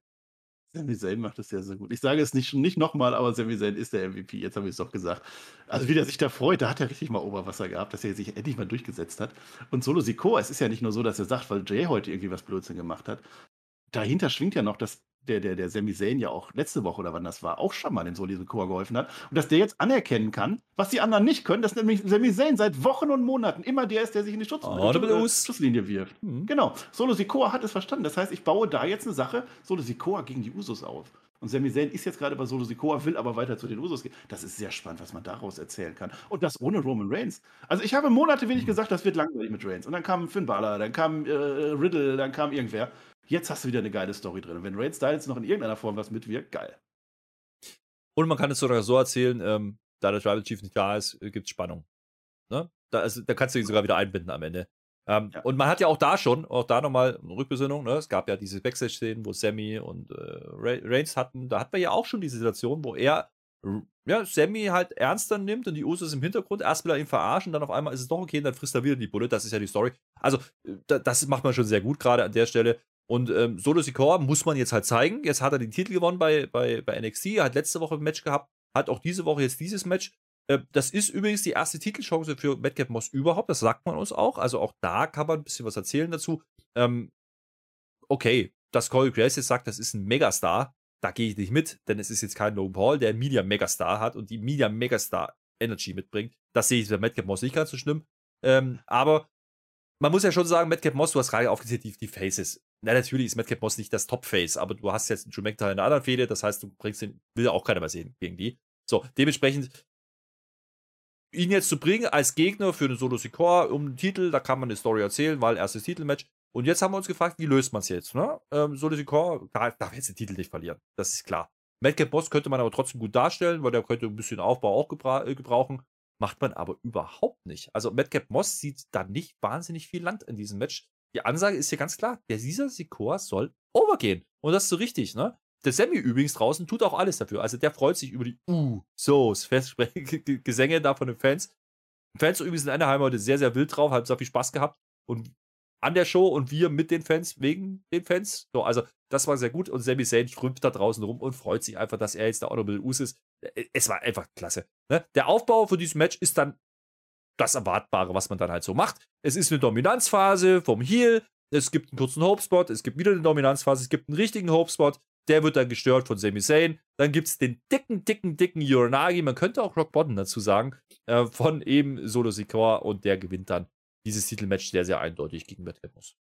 Sami Zayn macht das sehr, sehr gut. Ich sage es nicht, nicht nochmal, aber Sami Zayn ist der MVP. Jetzt habe ich es doch gesagt. Also, wie der sich da freut, da hat er richtig mal Oberwasser gehabt, dass er sich endlich mal durchgesetzt hat. Und Solo Sikoa, es ist ja nicht nur so, dass er sagt, weil Jay heute irgendwie was Blödsinn gemacht hat. Dahinter schwingt ja noch, dass der, der, der Sami Zayn ja auch letzte Woche oder wann das war, auch schon mal den Soli Sikoa geholfen hat. Und dass der jetzt anerkennen kann, was die anderen nicht können, dass nämlich Sami Zayn seit Wochen und Monaten immer der ist, der sich in die Schutz oh, äh, Schusslinie wirft. Mhm. Genau. Solo Sikoa hat es verstanden. Das heißt, ich baue da jetzt eine Sache, Solo Sikoa gegen die Usos auf. Und Sami Zayn ist jetzt gerade bei Solo Sikoa, will aber weiter zu den Usos gehen. Das ist sehr spannend, was man daraus erzählen kann. Und das ohne Roman Reigns. Also ich habe Monate wenig gesagt, das wird langweilig mit Reigns. Und dann kam Finn Balor, dann kam äh, Riddle, dann kam irgendwer. Jetzt hast du wieder eine geile Story drin. Und wenn da jetzt noch in irgendeiner Form was mitwirkt, geil. Und man kann es sogar so erzählen, ähm, da der Tribal Chief nicht da ist, äh, gibt es Spannung. Ne? Da, also, da kannst du ihn sogar wieder einbinden am Ende. Ähm, ja. Und man hat ja auch da schon, auch da nochmal eine Rückbesinnung, ne? es gab ja diese Backstage-Szenen, wo Sammy und äh, Reigns hatten, da hat man ja auch schon diese Situation, wo er ja, Sammy halt ernster nimmt und die Usos im Hintergrund, erst will er ihn verarschen, dann auf einmal ist es doch okay, und dann frisst er wieder die Bullet, das ist ja die Story. Also, äh, das macht man schon sehr gut, gerade an der Stelle. Und ähm, Solo Sikoa muss man jetzt halt zeigen. Jetzt hat er den Titel gewonnen bei, bei, bei NXT. Er hat letzte Woche ein Match gehabt, hat auch diese Woche jetzt dieses Match. Äh, das ist übrigens die erste Titelchance für Madcap Moss überhaupt. Das sagt man uns auch. Also auch da kann man ein bisschen was erzählen dazu. Ähm, okay, dass Corey Grace jetzt sagt, das ist ein Megastar, da gehe ich nicht mit, denn es ist jetzt kein Logan Paul, der Media Megastar hat und die Media Megastar Energy mitbringt. Das sehe ich bei Madcap Moss nicht ganz so schlimm. Ähm, aber man muss ja schon sagen, Madcap Moss, du hast gerade aufgezählt, die, die Faces. Na, natürlich ist Madcap Moss nicht das Top-Face, aber du hast jetzt einen Drew McIntyre in einer anderen Fehde, das heißt, du bringst den, will auch keiner mehr sehen gegen die. So, dementsprechend, ihn jetzt zu bringen als Gegner für den Solo Secor um den Titel, da kann man eine Story erzählen, weil erstes Titelmatch. Und jetzt haben wir uns gefragt, wie löst man es jetzt? Ne? Ähm, Solo Secor darf, darf jetzt den Titel nicht verlieren, das ist klar. Madcap Boss könnte man aber trotzdem gut darstellen, weil der könnte ein bisschen Aufbau auch gebra äh, gebrauchen. Macht man aber überhaupt nicht. Also Madcap Moss sieht da nicht wahnsinnig viel Land in diesem Match. Die Ansage ist hier ganz klar, der Caesar Sikor soll overgehen. Und das ist so richtig, ne? Der Sammy übrigens draußen tut auch alles dafür. Also der freut sich über die uh, so *laughs* Gesänge da von den Fans. Fans übrigens in Anaheim heute sehr, sehr wild drauf, haben so viel Spaß gehabt. Und an der Show und wir mit den Fans, wegen den Fans. So, also das war sehr gut und Sami Zayn strömt da draußen rum und freut sich einfach, dass er jetzt der Honorable Us ist. Äh, es war einfach klasse. Ne? Der Aufbau für dieses Match ist dann das Erwartbare, was man dann halt so macht. Es ist eine Dominanzphase vom Heel, es gibt einen kurzen Hopespot, es gibt wieder eine Dominanzphase, es gibt einen richtigen Hopespot, der wird dann gestört von Sami Zayn. Dann gibt es den dicken, dicken, dicken Uranagi, man könnte auch Rock Bottom dazu sagen, äh, von eben Solo Sikoa und der gewinnt dann dieses Titelmatch sehr, sehr eindeutig gegen Matt Edmonds.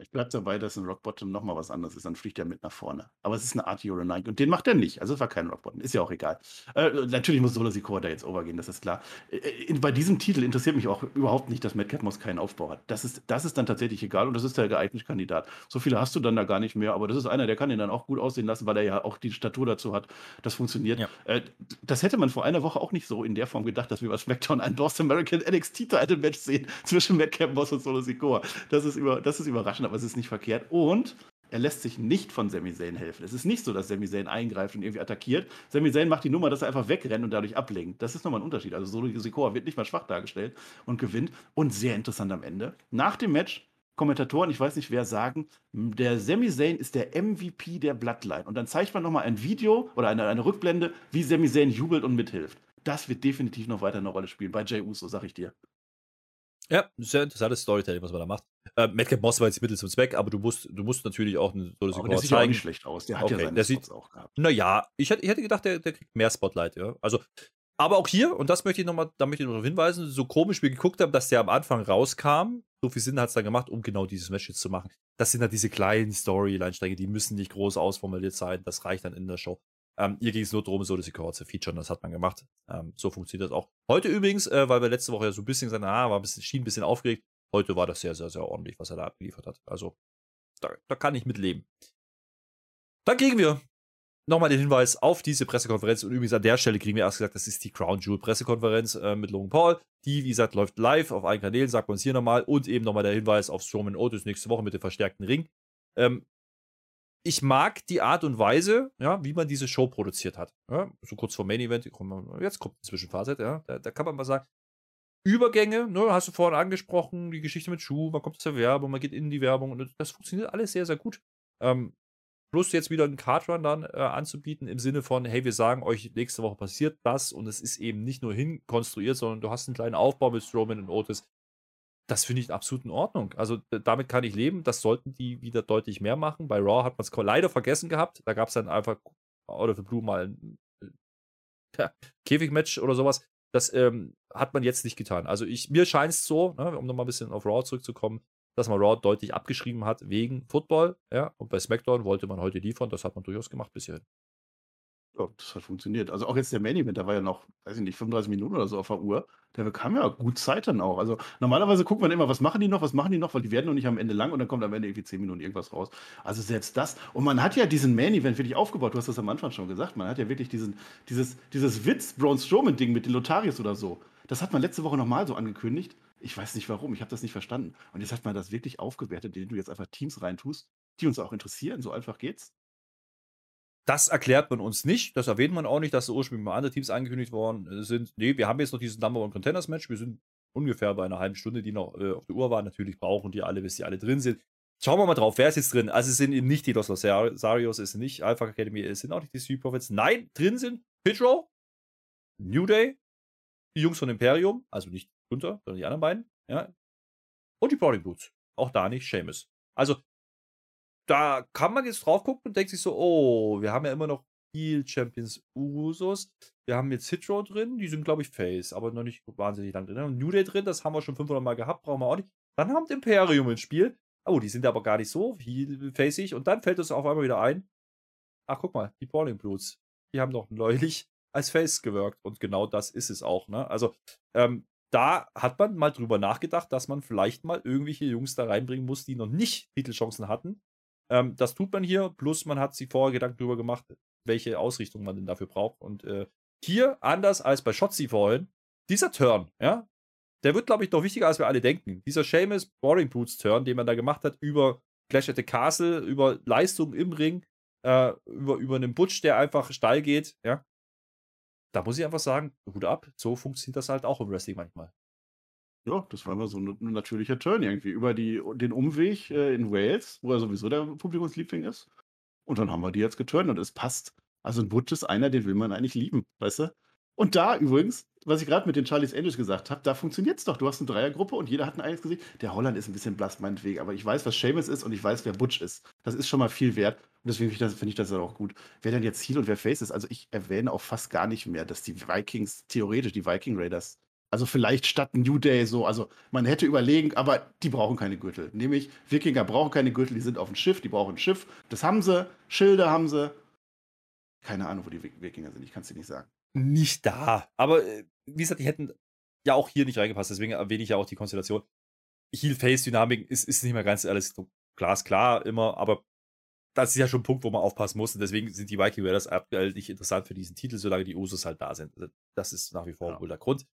Ich bleibe dabei, dass ein Rockbottom nochmal was anderes ist. Dann fliegt er mit nach vorne. Aber es ist eine Art Euro Nike und den macht er nicht. Also es war kein Rockbottom. Ist ja auch egal. Äh, natürlich muss Solo Sikoa da jetzt overgehen, das ist klar. Äh, bei diesem Titel interessiert mich auch überhaupt nicht, dass Matt Catmos keinen Aufbau hat. Das ist, das ist dann tatsächlich egal und das ist der geeignete Kandidat. So viele hast du dann da gar nicht mehr, aber das ist einer, der kann ihn dann auch gut aussehen lassen, weil er ja auch die Statur dazu hat. Das funktioniert. Ja. Äh, das hätte man vor einer Woche auch nicht so in der Form gedacht, dass wir bei SmackDown ein North American NXT Title Match sehen zwischen Matt Catmos und Solo Sikoa. Das ist, über, das ist überraschend, aber es ist nicht verkehrt. Und er lässt sich nicht von Sami Zayn helfen. Es ist nicht so, dass Sami Zayn eingreift und irgendwie attackiert. Sami Zayn macht die Nummer, dass er einfach wegrennt und dadurch ablenkt. Das ist nochmal ein Unterschied. Also Solo Sikoa wird nicht mal schwach dargestellt und gewinnt. Und sehr interessant am Ende. Nach dem Match Kommentatoren, ich weiß nicht wer, sagen, der Sami Zayn ist der MVP der Bloodline. Und dann zeigt man nochmal ein Video oder eine, eine Rückblende, wie Sami Zayn jubelt und mithilft. Das wird definitiv noch weiter eine Rolle spielen. Bei Jay Uso, sag ich dir. Ja, sehr interessantes Storytelling, was man da macht. Äh, Madcap Moss war jetzt Mittel zum Zweck, aber du musst, du musst natürlich auch eine so Aber der sieht auch nicht schlecht aus. Der hat okay, ja seine der Spots sieht, auch gehabt. Naja, ich hätte, ich hätte gedacht, der, der kriegt mehr Spotlight, ja. Also, aber auch hier, und das möchte ich nochmal, da möchte ich noch hinweisen, so komisch wir geguckt haben, dass der am Anfang rauskam, so viel Sinn hat es dann gemacht, um genau dieses Match jetzt zu machen. Das sind halt diese kleinen Storyline-Stränge, die müssen nicht groß ausformuliert sein, das reicht dann in der Show. Ähm, hier ging es nur darum, so das Record zu featuren, das hat man gemacht. Ähm, so funktioniert das auch. Heute übrigens, äh, weil wir letzte Woche ja so ein bisschen gesagt ah, war ein bisschen, schien ein bisschen aufgeregt, Heute war das sehr, sehr, sehr ordentlich, was er da abgeliefert hat. Also, da, da kann ich mit leben. Dann kriegen wir nochmal den Hinweis auf diese Pressekonferenz. Und übrigens an der Stelle kriegen wir erst gesagt, das ist die Crown Jewel Pressekonferenz äh, mit Logan Paul. Die, wie gesagt, läuft live auf allen Kanälen, sagt man uns hier nochmal. Und eben nochmal der Hinweis auf Strowman Otis nächste Woche mit dem verstärkten Ring. Ähm, ich mag die Art und Weise, ja, wie man diese Show produziert hat. Ja, so kurz vor Main Event, jetzt kommt ein Zwischenfazit, ja, da, da, kann man mal sagen, Übergänge, ne, hast du vorhin angesprochen, die Geschichte mit Schuh, man kommt zur Werbung, man geht in die Werbung und das funktioniert alles sehr, sehr gut. Ähm, plus jetzt wieder einen Cardrun dann äh, anzubieten im Sinne von, hey, wir sagen euch, nächste Woche passiert das und es ist eben nicht nur hinkonstruiert, sondern du hast einen kleinen Aufbau mit Strowman und Otis. Das finde ich absolut in Ordnung. Also damit kann ich leben. Das sollten die wieder deutlich mehr machen. Bei Raw hat man es leider vergessen gehabt. Da gab es dann einfach out of the blue mal ein äh, Käfigmatch oder sowas. Das ähm, hat man jetzt nicht getan. Also ich, mir scheint es so, ne, um nochmal ein bisschen auf Raw zurückzukommen, dass man Raw deutlich abgeschrieben hat wegen Football. Ja, und bei SmackDown wollte man heute liefern. Das hat man durchaus gemacht bis hierhin. Ja, das hat funktioniert. Also auch jetzt der Main Event, da war ja noch, weiß ich nicht, 35 Minuten oder so auf der Uhr. Der bekam ja gut Zeit dann auch. Also normalerweise guckt man immer, was machen die noch, was machen die noch, weil die werden noch nicht am Ende lang und dann kommt am Ende irgendwie 10 Minuten irgendwas raus. Also selbst das. Und man hat ja diesen Main Event wirklich aufgebaut. Du hast das am Anfang schon gesagt. Man hat ja wirklich diesen, dieses, dieses Witz-Braun Strowman-Ding mit den Lotarius oder so. Das hat man letzte Woche nochmal so angekündigt. Ich weiß nicht warum, ich habe das nicht verstanden. Und jetzt hat man das wirklich aufgewertet, indem du jetzt einfach Teams reintust, die uns auch interessieren. So einfach geht's. Das erklärt man uns nicht. Das erwähnt man auch nicht, dass ursprünglich mal andere Teams angekündigt worden äh, sind. Nee, wir haben jetzt noch dieses Number One Contenders Match. Wir sind ungefähr bei einer halben Stunde, die noch äh, auf der Uhr war. Natürlich brauchen die alle, bis die alle drin sind. Schauen wir mal drauf, wer ist jetzt drin? Also es sind eben nicht die Los Losarios, es sind nicht Alpha Academy, es sind auch nicht die Street Profits. Nein, drin sind Pitro, New Day, die Jungs von Imperium, also nicht Gunther, sondern die anderen beiden, ja. Und die Brawling Boots. Auch da nicht Seamus. Also da kann man jetzt drauf gucken und denkt sich so, oh, wir haben ja immer noch Heel Champions Usos. Wir haben jetzt Hitro drin, die sind, glaube ich, Face, aber noch nicht wahnsinnig lang drin. Und New Day drin, das haben wir schon 500 Mal gehabt, brauchen wir auch nicht. Dann haben Imperium ins Spiel. Oh, die sind aber gar nicht so heel-facig. Und dann fällt uns auf einmal wieder ein, ach, guck mal, die Brawling Brutes, die haben doch *laughs* neulich als Face gewirkt. Und genau das ist es auch. Ne? Also, ähm, da hat man mal drüber nachgedacht, dass man vielleicht mal irgendwelche Jungs da reinbringen muss, die noch nicht Titelchancen hatten ähm, das tut man hier, plus man hat sich vorher Gedanken darüber gemacht, welche Ausrichtung man denn dafür braucht. Und äh, hier, anders als bei Shotzi vorhin, dieser Turn, ja, der wird, glaube ich, noch wichtiger, als wir alle denken. Dieser Seamus Boring Boots Turn, den man da gemacht hat, über Clash at the Castle, über Leistung im Ring, äh, über, über einen Butch, der einfach steil geht, ja. Da muss ich einfach sagen, Hut ab, so funktioniert das halt auch im Wrestling manchmal. Ja, das war immer so ein natürlicher Turn irgendwie über die den Umweg, äh, in Wales, wo er sowieso der Publikumsliebling ist. Und dann haben wir die jetzt geturnt und es passt. Also 'n Butch ist einer, den will man eigentlich lieben, weißt du? Und da übrigens, was ich gerade mit den Charlie's Angels gesagt habe, da funktioniert es doch. Du hast eine Dreiergruppe und jeder hat ein eigenes Gesicht. Der Holland ist ein bisschen blass meinetwegen, aber ich weiß, was Seamus ist und ich weiß, wer Butch ist. Das ist schon mal viel wert und deswegen finde ich das finde ich das auch gut. Wer denn jetzt Heel und wer Face ist also, ich erwähne auch fast gar nicht mehr, dass die Vikings theoretisch die Viking Raiders also vielleicht statt New Day so. Also man hätte überlegen, aber die brauchen keine Gürtel. Nämlich Wikinger brauchen keine Gürtel, die sind auf dem Schiff, die brauchen ein Schiff. Das haben sie, Schilde haben sie. Keine Ahnung, wo die Wikinger sind, ich kann es dir nicht sagen. Nicht da. Aber äh, wie gesagt, die hätten ja auch hier nicht reingepasst, deswegen erwähne ich ja auch die Konstellation. Heel-Face-Dynamik ist, ist nicht mehr ganz alles glasklar immer, aber das ist ja schon ein Punkt, wo man aufpassen muss. Und deswegen sind die Viking Raiders aktuell nicht interessant für diesen Titel, solange die Usos halt da sind. Also, das ist nach wie vor ja. wohl der Grund.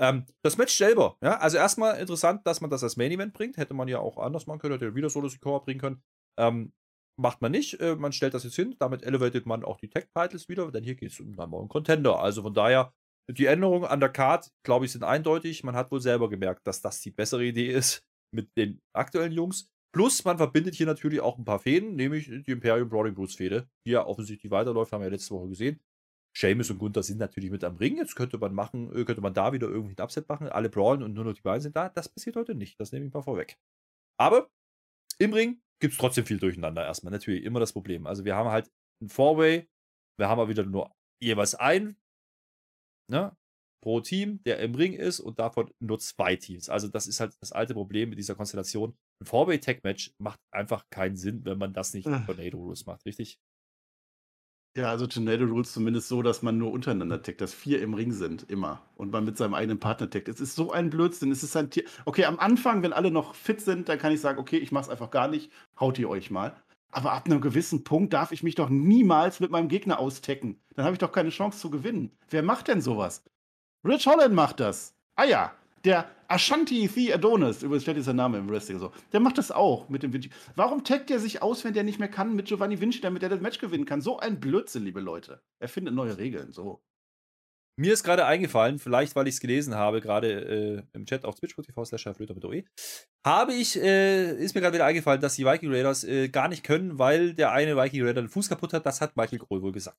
Ähm, das Match selber, ja, also erstmal interessant, dass man das als Main Event bringt. Hätte man ja auch anders machen können, hätte wieder Solo Sikoa bringen können. Ähm, macht man nicht. Äh, man stellt das jetzt hin. Damit elevatet man auch die Tech-Titles wieder, denn hier geht es um einen Contender. Also von daher, die Änderungen an der Card, glaube ich, sind eindeutig. Man hat wohl selber gemerkt, dass das die bessere Idee ist. mit den aktuellen Jungs. Plus, man verbindet hier natürlich auch ein paar Fäden, nämlich die Imperium Brawling Brutes Fäde, die ja offensichtlich weiterläuft, haben wir ja letzte Woche gesehen. Seamus und Gunther sind natürlich mit am Ring. Jetzt könnte man machen, äh, könnte man da wieder irgendwie ein Upset machen. Alle brawlen und nur noch die beiden sind da. Das passiert heute nicht. Das nehme ich mal vorweg. Aber im Ring gibt es trotzdem viel Durcheinander erstmal. Natürlich immer das Problem. Also wir haben halt ein Four-Way. Wir haben aber wieder nur jeweils ein ne, pro Team, der im Ring ist und davon nur zwei Teams. Also das ist halt das alte Problem mit dieser Konstellation. Ein Four-Way-Tag-Match macht einfach keinen Sinn, wenn man das nicht mit Tornado Rules macht, richtig? Ja, also Tornado Rules zumindest so, dass man nur untereinander taggt, dass vier im Ring sind, immer. Und man mit seinem eigenen Partner taggt. Es ist so ein Blödsinn. Es ist ein Tier. Okay, am Anfang, wenn alle noch fit sind, dann kann ich sagen, okay, ich mach's einfach gar nicht, haut ihr euch mal. Aber ab einem gewissen Punkt darf ich mich doch niemals mit meinem Gegner austecken. Dann habe ich doch keine Chance zu gewinnen. Wer macht denn sowas? Rich Holland macht das. Ah ja, der Ashanti The Adonis, übrigens stellt dieser Name im Wrestling so, der macht das auch mit dem Vinci. Warum taggt er sich aus, wenn der nicht mehr kann mit Giovanni Vinci, damit er das Match gewinnen kann? So ein Blödsinn, liebe Leute. Er findet neue Regeln, so. Mir ist gerade eingefallen, vielleicht weil ich es gelesen habe, gerade äh, im Chat auf twitch.tv slash mit habe ich, äh, ist mir gerade wieder eingefallen, dass die Viking Raiders äh, gar nicht können, weil der eine Viking Raider den Fuß kaputt hat. Das hat Michael Kroll wohl gesagt.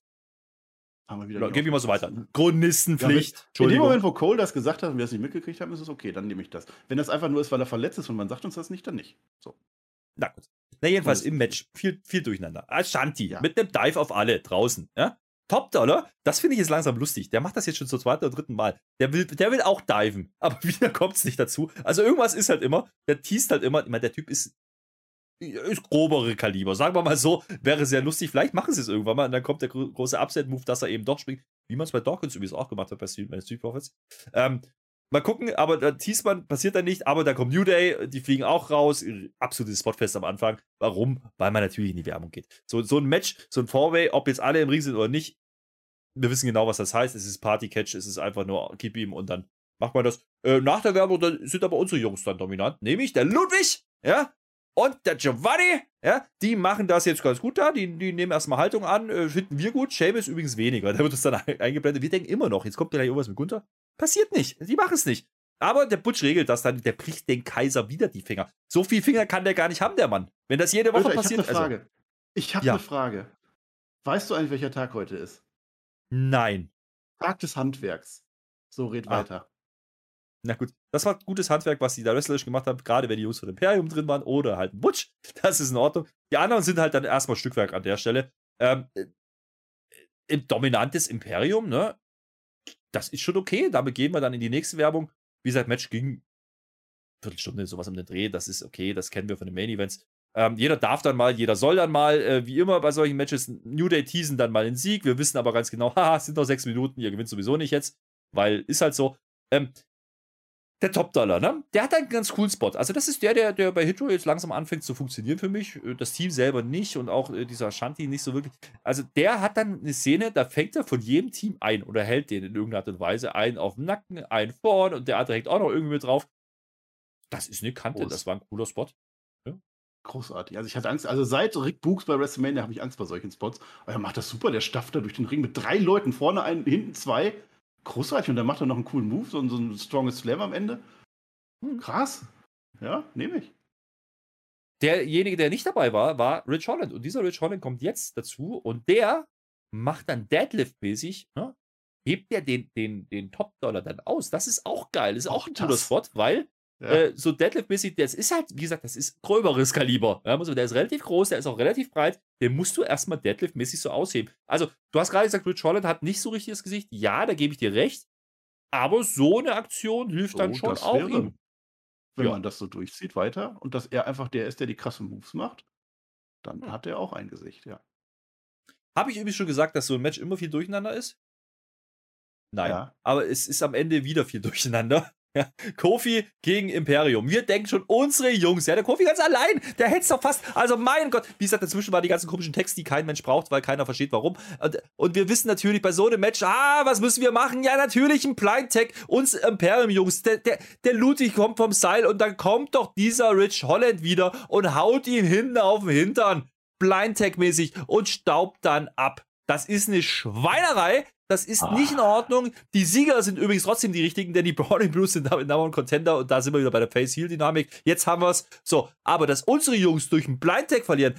Haben wir wieder Ja, Gehen wir mal so weiter. Chronistenpflicht. In dem Moment, wo Cole das gesagt hat und wir es nicht mitgekriegt haben, ist es okay, dann nehme ich das. Wenn das einfach nur ist, weil er verletzt ist und man sagt uns das nicht, dann nicht. So. Na gut. Na, jedenfalls im Match viel, viel durcheinander. Ashanti Ja. mit einem Dive auf alle draußen. Ja? Top Dollar, das finde ich jetzt langsam lustig. Der macht das jetzt schon zum zweiten oder dritten Mal. Der will, der will auch diven, aber *laughs* wieder kommt es nicht dazu. Also irgendwas ist halt immer, der teast halt immer, ich meine, der Typ ist, ist grobere Kaliber. Sagen wir mal so, wäre sehr lustig. Vielleicht machen sie es irgendwann mal und dann kommt der gro große Upset-Move, dass er eben doch springt, wie man es bei Dawkins übrigens auch gemacht hat bei Street Profits. Ähm, mal gucken, aber da teast man, passiert dann nicht, aber da kommt New Day, die fliegen auch raus. Absolutes Spotfest am Anfang. Warum? Weil man natürlich in die Werbung geht. So, so ein Match, so ein Four-Way, ob jetzt alle im Ring sind oder nicht, wir wissen genau, was das heißt. Es ist Party-Catch, es ist einfach nur Keep ihm und dann macht man das. Äh, nach der Werbung dann sind aber unsere Jungs dann dominant, nämlich der Ludwig, ja, und der Giovanni, ja, die machen das jetzt ganz gut da. Die, die nehmen erstmal Haltung an, äh, finden wir gut. Seamus übrigens weniger. *laughs* Der wird uns dann ein- eingeblendet. Wir denken immer noch, jetzt kommt gleich irgendwas mit Gunther. Passiert nicht. Die machen es nicht. Aber der Butch regelt das dann. Der bricht den Kaiser wieder die Finger. So viel Finger kann der gar nicht haben, der Mann. Wenn das jede Woche Alter, ich habe passiert. eine Frage. ich habe Ja. eine Frage. Weißt du eigentlich, welcher Tag heute ist? Also, nein. Tag des Handwerks. So, red Ah. weiter. Na gut, das war gutes Handwerk, was die da wrestlerisch gemacht haben, gerade wenn die Jungs von Imperium drin waren oder halt ein Butch. *laughs* Das ist in Ordnung. Die anderen sind halt dann erstmal Stückwerk an der Stelle. Ähm, äh, dominantes Imperium, ne? Das ist schon okay. Damit gehen wir dann in die nächste Werbung. Wie gesagt, Match ging Viertelstunde, sowas um den Dreh. Das ist okay, das kennen wir von den Main Events. Ähm, jeder darf dann mal, jeder soll dann mal, äh, wie immer bei solchen Matches, New Day teasen dann mal den Sieg. Wir wissen aber ganz genau, *laughs* haha, es sind noch sechs Minuten, ihr gewinnt sowieso nicht jetzt, weil ist halt so. Ähm, der Top-Dollar, ne? Der hat einen ganz coolen Spot. Also, das ist der, der, der bei Hitro jetzt langsam anfängt zu funktionieren für mich. Äh, Das Team selber nicht und auch äh, dieser Shanti nicht so wirklich. Also, der hat dann eine Szene, da fängt er von jedem Team ein oder hält den in irgendeiner Art und Weise. Einen auf dem Nacken, einen vorn und der andere hängt auch noch irgendwie mit drauf. Das ist eine Kante, Groß. das war ein cooler Spot. Großartig. Also ich hatte Angst, also seit Rick Books bei WrestleMania habe ich Angst bei solchen Spots. Aber er macht das super, der stafft da durch den Ring mit drei Leuten, vorne einen, hinten zwei. Großartig. Und dann macht er noch einen coolen Move, so, ein- so ein Strongest Slam am Ende. Hm, krass. Ja, nehme ich. Derjenige, der nicht dabei war, war Rich Holland. Und dieser Rich Holland kommt jetzt dazu und der macht dann Deadlift-mäßig, ne? hebt der den, den, den Top-Dollar dann aus. Das ist auch geil. Das ist auch, Auch ein cooler das. Spot, weil Ja. äh, so Deadlift-mäßig, das ist halt, wie gesagt, das ist gröberes Kaliber. Ja, muss man- der ist relativ groß, der ist auch relativ breit. Den musst du erstmal Deadlift-mäßig so ausheben. Also, du hast gerade gesagt, Rich Holland hat nicht so richtig das Gesicht. Ja, da gebe ich dir recht. Aber so eine Aktion hilft dann So, schon das auch wäre- ihm. Wenn Ja. man das so durchzieht weiter und dass er einfach der ist, der die krassen Moves macht, dann Hm. hat er auch ein Gesicht, ja. Habe ich übrigens schon gesagt, dass so ein Match immer viel durcheinander ist? Nein. Ja. Aber es ist am Ende wieder viel *laughs* durcheinander. Kofi gegen Imperium. Wir denken schon, unsere Jungs, ja, der Kofi ganz allein, der hätte es doch fast. Also, mein Gott, wie gesagt, dazwischen waren die ganzen komischen Texte, die kein Mensch braucht, weil keiner versteht, warum. Und, und wir wissen natürlich bei so einem Match, ah, was müssen wir machen? Ja, natürlich ein Blind Tag. Uns Imperium-Jungs, der, der, der Ludwig kommt vom Seil und dann kommt doch dieser Rich Holland wieder und haut ihn hinten auf den Hintern. Blind Tag mäßig und staubt dann ab. Das ist eine Schweinerei. Das ist ah. nicht in Ordnung. Die Sieger sind übrigens trotzdem die richtigen, denn die *laughs* Browning Blues sind damit Number Contender und da sind wir wieder bei der Face-Heal-Dynamik. Jetzt haben wir es. So, aber dass unsere Jungs durch einen Blind-Tag verlieren,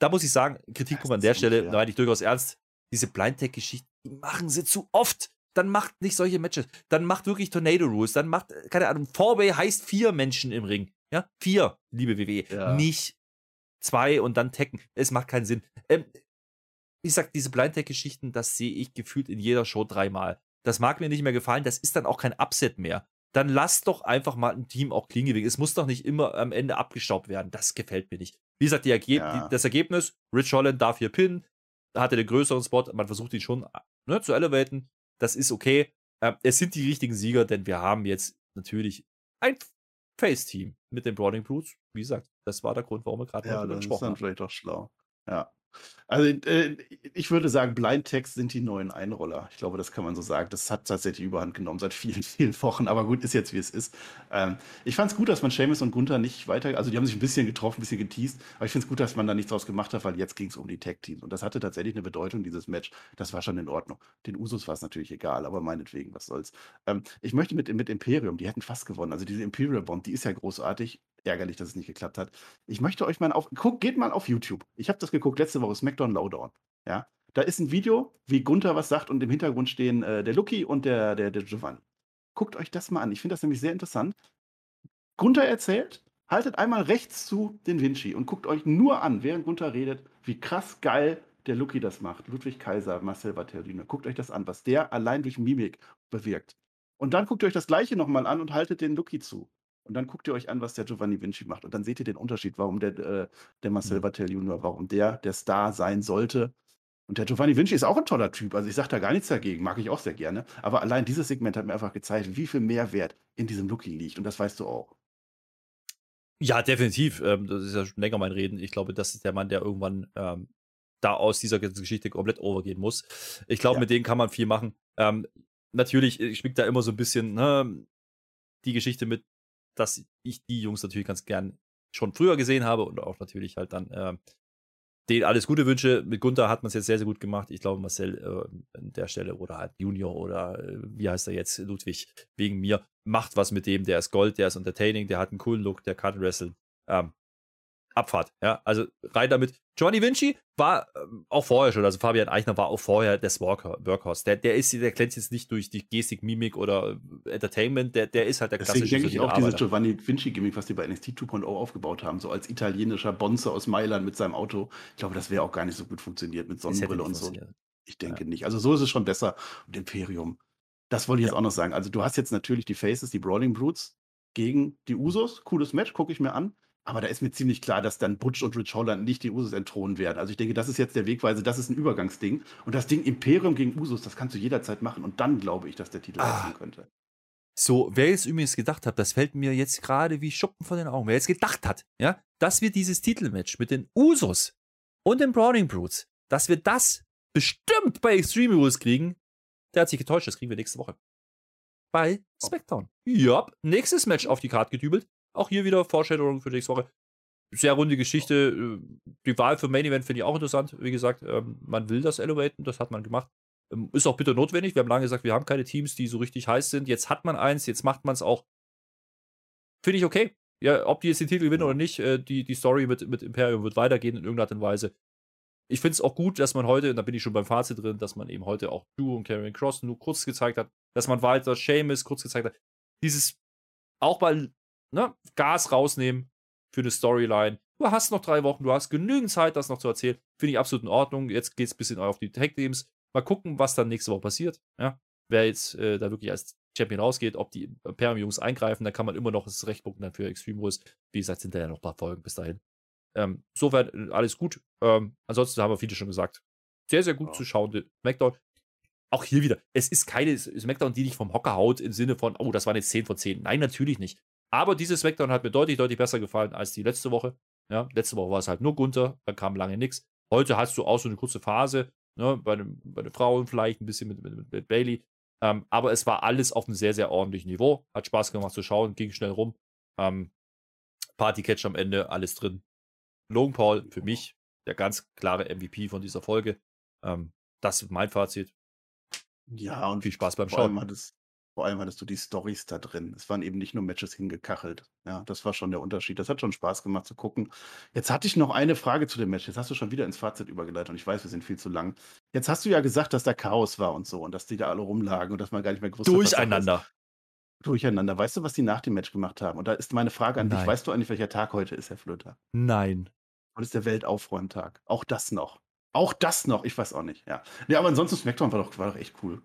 da muss ich sagen, Kritikpunkt an der Stelle, da meine ich durchaus ernst. Diese Blind-Tag-Geschichten, die machen sie zu oft. Dann macht nicht solche Matches. Dann macht wirklich Tornado Rules. Dann macht, keine Ahnung, Four-Way heißt vier Menschen im Ring. Ja, vier, liebe WWE. Ja. Nicht zwei und dann tacken. Es macht keinen Sinn. Ähm, wie gesagt, diese Blind Tag-Geschichten, das sehe ich gefühlt in jeder Show dreimal. Das mag mir nicht mehr gefallen, das ist dann auch kein Upset mehr. Dann lass doch einfach mal ein Team auch clean gewinnen. Es muss doch nicht immer am Ende abgestaubt werden. Das gefällt mir nicht. Wie gesagt, Ergeb ja. das Ergebnis, Rich Holland darf hier pinnen, hatte den größeren Spot, man versucht ihn schon ne, zu elevaten. Das ist okay. Äh, es sind die richtigen Sieger, denn wir haben jetzt natürlich ein Face-Team mit den Browning Brutes. Wie gesagt, das war der Grund, warum wir gerade ja, darüber gesprochen haben. Ja, das ist dann vielleicht auch schlau. Ja. Also, äh, ich würde sagen, Blind Text sind die neuen Einroller. Ich glaube, das kann man so sagen. Das hat tatsächlich Überhand genommen seit vielen, *laughs* vielen Wochen. Aber gut, ist jetzt wie es ist. Ähm, ich fand es gut, dass man Seamus und Gunther nicht weiter, also die haben sich ein bisschen getroffen, ein bisschen geteased. Aber ich finde es gut, dass man da nichts draus gemacht hat, weil jetzt ging es um die Tag-Teams. Und das hatte tatsächlich eine Bedeutung, dieses Match. Das war schon in Ordnung. Den Usos war es natürlich egal, aber meinetwegen, was soll's. Ähm, ich möchte mit, mit Imperium, die hätten fast gewonnen. Also diese Imperial Bond, die ist ja großartig ärgerlich, dass es nicht geklappt hat. Ich möchte euch mal auf, guck, geht mal auf YouTube. Ich habe das geguckt letzte Woche, SmackDown Lowdown. Ja, da ist ein Video, wie Gunther was sagt und im Hintergrund stehen äh, der Lucky und der, der, der Giovanni. Guckt euch das mal an. Ich finde das nämlich sehr interessant. Gunther erzählt, haltet einmal rechts zu den Vinci und guckt euch nur an, während Gunther redet, wie krass geil der Lucky das macht. Ludwig Kaiser, Marcel Vatterino. Guckt euch das an, was der allein durch Mimik bewirkt. Und dann guckt euch das gleiche nochmal an und haltet den Lucky zu. Und dann guckt ihr euch an, was der Giovanni Vinci macht. Und dann seht ihr den Unterschied, warum der, äh, der Marcel mhm. Vattel Junior, warum der der Star sein sollte. Und der Giovanni Vinci ist auch ein toller Typ. Also ich sage da gar nichts dagegen, mag ich auch sehr gerne. Aber allein dieses Segment hat mir einfach gezeigt, wie viel Mehrwert in diesem Looking liegt. Und das weißt du auch. Ja, definitiv. Ähm, das ist ja schon länger mein Reden. Ich glaube, das ist der Mann, der irgendwann ähm, da aus dieser Geschichte komplett overgehen muss. Ich glaube, ja. mit denen kann man viel machen. Ähm, natürlich schwingt da immer so ein bisschen ne, die Geschichte mit, dass ich die Jungs natürlich ganz gern schon früher gesehen habe und auch natürlich halt dann äh, denen alles Gute wünsche. Mit Gunther hat man es jetzt sehr, sehr gut gemacht. Ich glaube, Marcel äh, an der Stelle oder halt Junior oder äh, wie heißt er jetzt, Ludwig, wegen mir, macht was mit dem. Der ist Gold, der ist entertaining, der hat einen coolen Look, der kann wresteln. Ähm, Abfahrt. Ja, also rein damit. Giovanni Vinci war ähm, auch vorher schon, also Fabian Eichner war auch vorher das Workhorse. Der, der ist, der glänzt jetzt nicht durch die Gestik, Mimik oder äh, Entertainment, der, der ist halt der Deswegen klassische denke ich auch dieses Giovanni Vinci-Gimmick, was die bei NXT 2.0 aufgebaut haben, so als italienischer Bonze aus Mailand mit seinem Auto. Ich glaube, das wäre auch gar nicht so gut funktioniert mit Sonnenbrille und so. Ich denke ja. nicht. Also so ist es schon besser. Und Imperium. Das wollte ich ja. jetzt auch noch sagen. Also du hast jetzt natürlich die Faces, die Brawling Brutes gegen die Usos. Cooles Match, gucke ich mir an. Aber da ist mir ziemlich klar, dass dann Butch und Rich Holland nicht die Usos entthronen werden. Also ich denke, das ist jetzt der Wegweise, das ist ein Übergangsding. Und das Ding Imperium gegen Usos, das kannst du jederzeit machen. Und dann glaube ich, dass der Titel ah. wechseln könnte. So, wer jetzt übrigens gedacht hat, das fällt mir jetzt gerade wie Schuppen von den Augen, wer jetzt gedacht hat, ja, dass wir dieses Titelmatch mit den Usos und den Browning Brutes, dass wir das bestimmt bei Extreme Rules kriegen, der hat sich getäuscht, das kriegen wir nächste Woche. Bei oh. SmackDown. Oh. Ja, nächstes Match auf die Karte gedübelt. Auch hier wieder Vorstellung für nächste Woche. Sehr runde Geschichte. Äh, die Wahl für Main Event finde ich auch interessant. Wie gesagt, ähm, man will das elevaten, das hat man gemacht. Ähm, ist auch bitter notwendig. Wir haben lange gesagt, wir haben keine Teams, die so richtig heiß sind. Jetzt hat man eins, jetzt macht man es auch. Finde ich okay. Ja, ob die jetzt den Titel gewinnen oder nicht, äh, die, die Story mit, mit Imperium wird weitergehen in irgendeiner Art und Weise. Ich finde es auch gut, dass man heute, und da bin ich schon beim Fazit drin, dass man eben heute auch Drew und Karrion Cross nur kurz gezeigt hat, dass man weiter Seamus kurz gezeigt hat. Dieses, auch mal ne, Gas rausnehmen für eine Storyline. Du hast noch drei Wochen, du hast genügend Zeit, das noch zu erzählen. Finde ich absolut in Ordnung. Jetzt geht es ein bisschen auf die Tag-Teams. Mal gucken, was dann nächste Woche passiert. Ja? Wer jetzt äh, da wirklich als Champion rausgeht, ob die Imperium-Jungs eingreifen, da kann man immer noch das Recht gucken dann für Extreme Rules. Wie gesagt, sind da ja noch ein paar Folgen bis dahin. Ähm, soweit äh, alles gut. Ähm, ansonsten haben wir viele schon gesagt. Sehr, sehr gut ja. zu schauen. SmackDown. Auch hier wieder. Es ist keine SmackDown, die dich vom Hocker haut im Sinne von, oh, das waren jetzt 10 von 10. Nein, natürlich nicht. Aber dieses Smackdown hat mir deutlich, deutlich besser gefallen als die letzte Woche. Ja, letzte Woche war es halt nur Gunther, da kam lange nichts. Heute hast du auch so eine kurze Phase, ne, bei, dem, bei den Frauen vielleicht ein bisschen mit, mit, mit Bailey. Ähm, aber es war alles auf einem sehr, sehr ordentlichen Niveau. Hat Spaß gemacht zu schauen, ging schnell rum. Ähm, Party-Catch am Ende, alles drin. Logan Paul für mich der ganz klare MVP von dieser Folge. Ähm, Das ist mein Fazit. Ja, und Viel Spaß beim vor allem Schauen. Vor allem hattest du die Storys da drin. Es waren eben nicht nur Matches hingekachelt. Ja, das war schon der Unterschied. Das hat schon Spaß gemacht zu gucken. Jetzt hatte ich noch eine Frage zu dem Match. Jetzt hast du schon wieder ins Fazit übergeleitet und ich weiß, wir sind viel zu lang. Jetzt hast du ja gesagt, dass da Chaos war und so und dass die da alle rumlagen und dass man gar nicht mehr gewusst hat, Sache ist. Durcheinander. Durcheinander. Weißt du, was die nach dem Match gemacht haben? Und da ist meine Frage an dich. Nein. Weißt du eigentlich, welcher Tag heute ist, Herr Flöter? Nein. Heute ist der Weltaufräumtag. Auch das noch. Auch das noch. Ich weiß auch nicht. Ja, nee, aber ansonsten SmackDown war doch, war doch echt cool.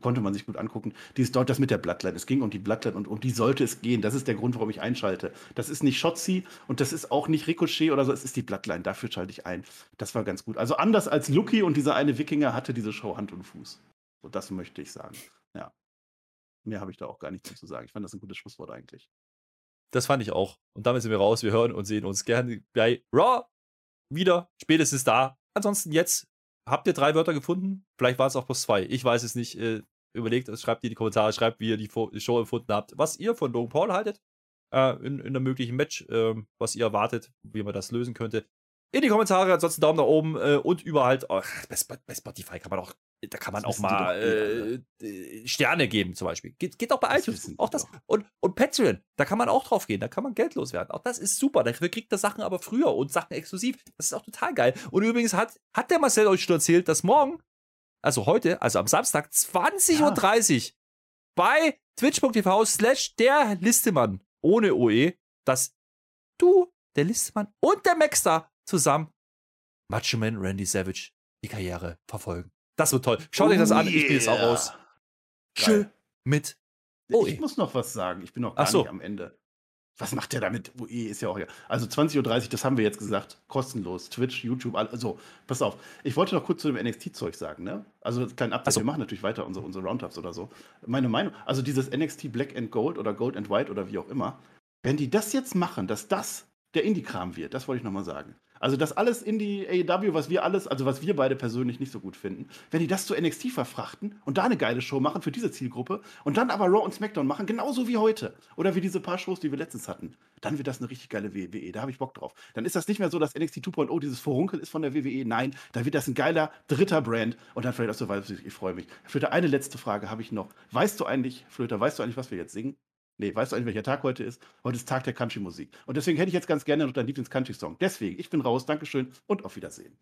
Konnte man sich gut angucken. Dieses dort, das mit der Bloodline. Es ging um die Bloodline und um die sollte es gehen. Das ist der Grund, warum ich einschalte. Das ist nicht Shotzi und das ist auch nicht Ricochet oder so. Es ist die Bloodline. Dafür schalte ich ein. Das war ganz gut. Also anders als Lucky und dieser eine Wikinger hatte diese Show Hand und Fuß. So, das möchte ich sagen. Ja. Mehr habe ich da auch gar nicht zu sagen. Ich fand das ein gutes Schlusswort eigentlich. Das fand ich auch. Und damit sind wir raus. Wir hören und sehen uns gerne bei Raw wieder. Spätestens da. Ansonsten jetzt habt ihr drei Wörter gefunden. Vielleicht waren es auch bloß zwei. Ich weiß es nicht. Äh, überlegt schreibt in die Kommentare, schreibt, wie ihr die Show empfunden habt. Was ihr von Logan Paul haltet. Äh, in, in einem möglichen Match. ähm, was ihr erwartet, wie man das lösen könnte. In die Kommentare. Ansonsten Daumen nach oben. Äh, und überall. Oh, bei, bei Spotify kann man auch. Da kann man Das auch mal doch eh äh, äh, Sterne geben, zum Beispiel. Geht, geht auch bei Das iTunes. Auch das. Und, und Patreon, da kann man auch drauf gehen, da kann man Geld loswerden. Auch das ist super. Dafür kriegt er Sachen aber früher und Sachen exklusiv. Das ist auch total geil. Und übrigens hat, hat der Marcel euch schon erzählt, dass morgen, also heute, also am Samstag, 20.30 Uhr bei twitch.tv slash der Listemann ohne OE, dass du, der Listemann und der Maxstar zusammen Macho Man Randy Savage die Karriere verfolgen. Das wird toll. Schaut euch das an, ich bin jetzt auch yeah. raus. Tschö mit OE. Ich muss noch was sagen. Ich bin noch gar so. nicht am Ende. Was macht der damit? UE ist ja auch egal. Also 20.30 Uhr, das haben wir jetzt gesagt. Kostenlos. Twitch, YouTube, also pass auf. Ich wollte noch kurz zu dem NXT-Zeug sagen, ne? Also kleinen Update. So. Wir machen natürlich weiter unsere, unsere Roundups oder so. Meine Meinung, also dieses NXT Black and Gold oder Gold and White oder wie auch immer, wenn die das jetzt machen, dass das der Indie-Kram wird, das wollte ich nochmal sagen. Also das alles Indie AEW, was wir alles, also was wir beide persönlich nicht so gut finden, wenn die das zu NXT verfrachten und da eine geile Show machen für diese Zielgruppe und dann aber Raw und SmackDown machen, genauso wie heute oder wie diese paar Shows, die wir letztens hatten, dann wird das eine richtig geile WWE. Da habe ich Bock drauf. Dann ist das nicht mehr so, dass NXT 2.0 dieses Vorunkel ist von der WWE. Nein, da wird das ein geiler dritter Brand und dann vielleicht auch so weiter. Ich freue mich. Flöter, eine letzte Frage habe ich noch. Weißt du eigentlich, Flöter, weißt du eigentlich, was wir jetzt singen? Nee, weißt du eigentlich, welcher Tag heute ist? Heute ist Tag der Country-Musik. Und deswegen hätte ich jetzt ganz gerne noch deinen Lieblings-Country-Song. Deswegen, ich bin raus, Dankeschön und auf Wiedersehen.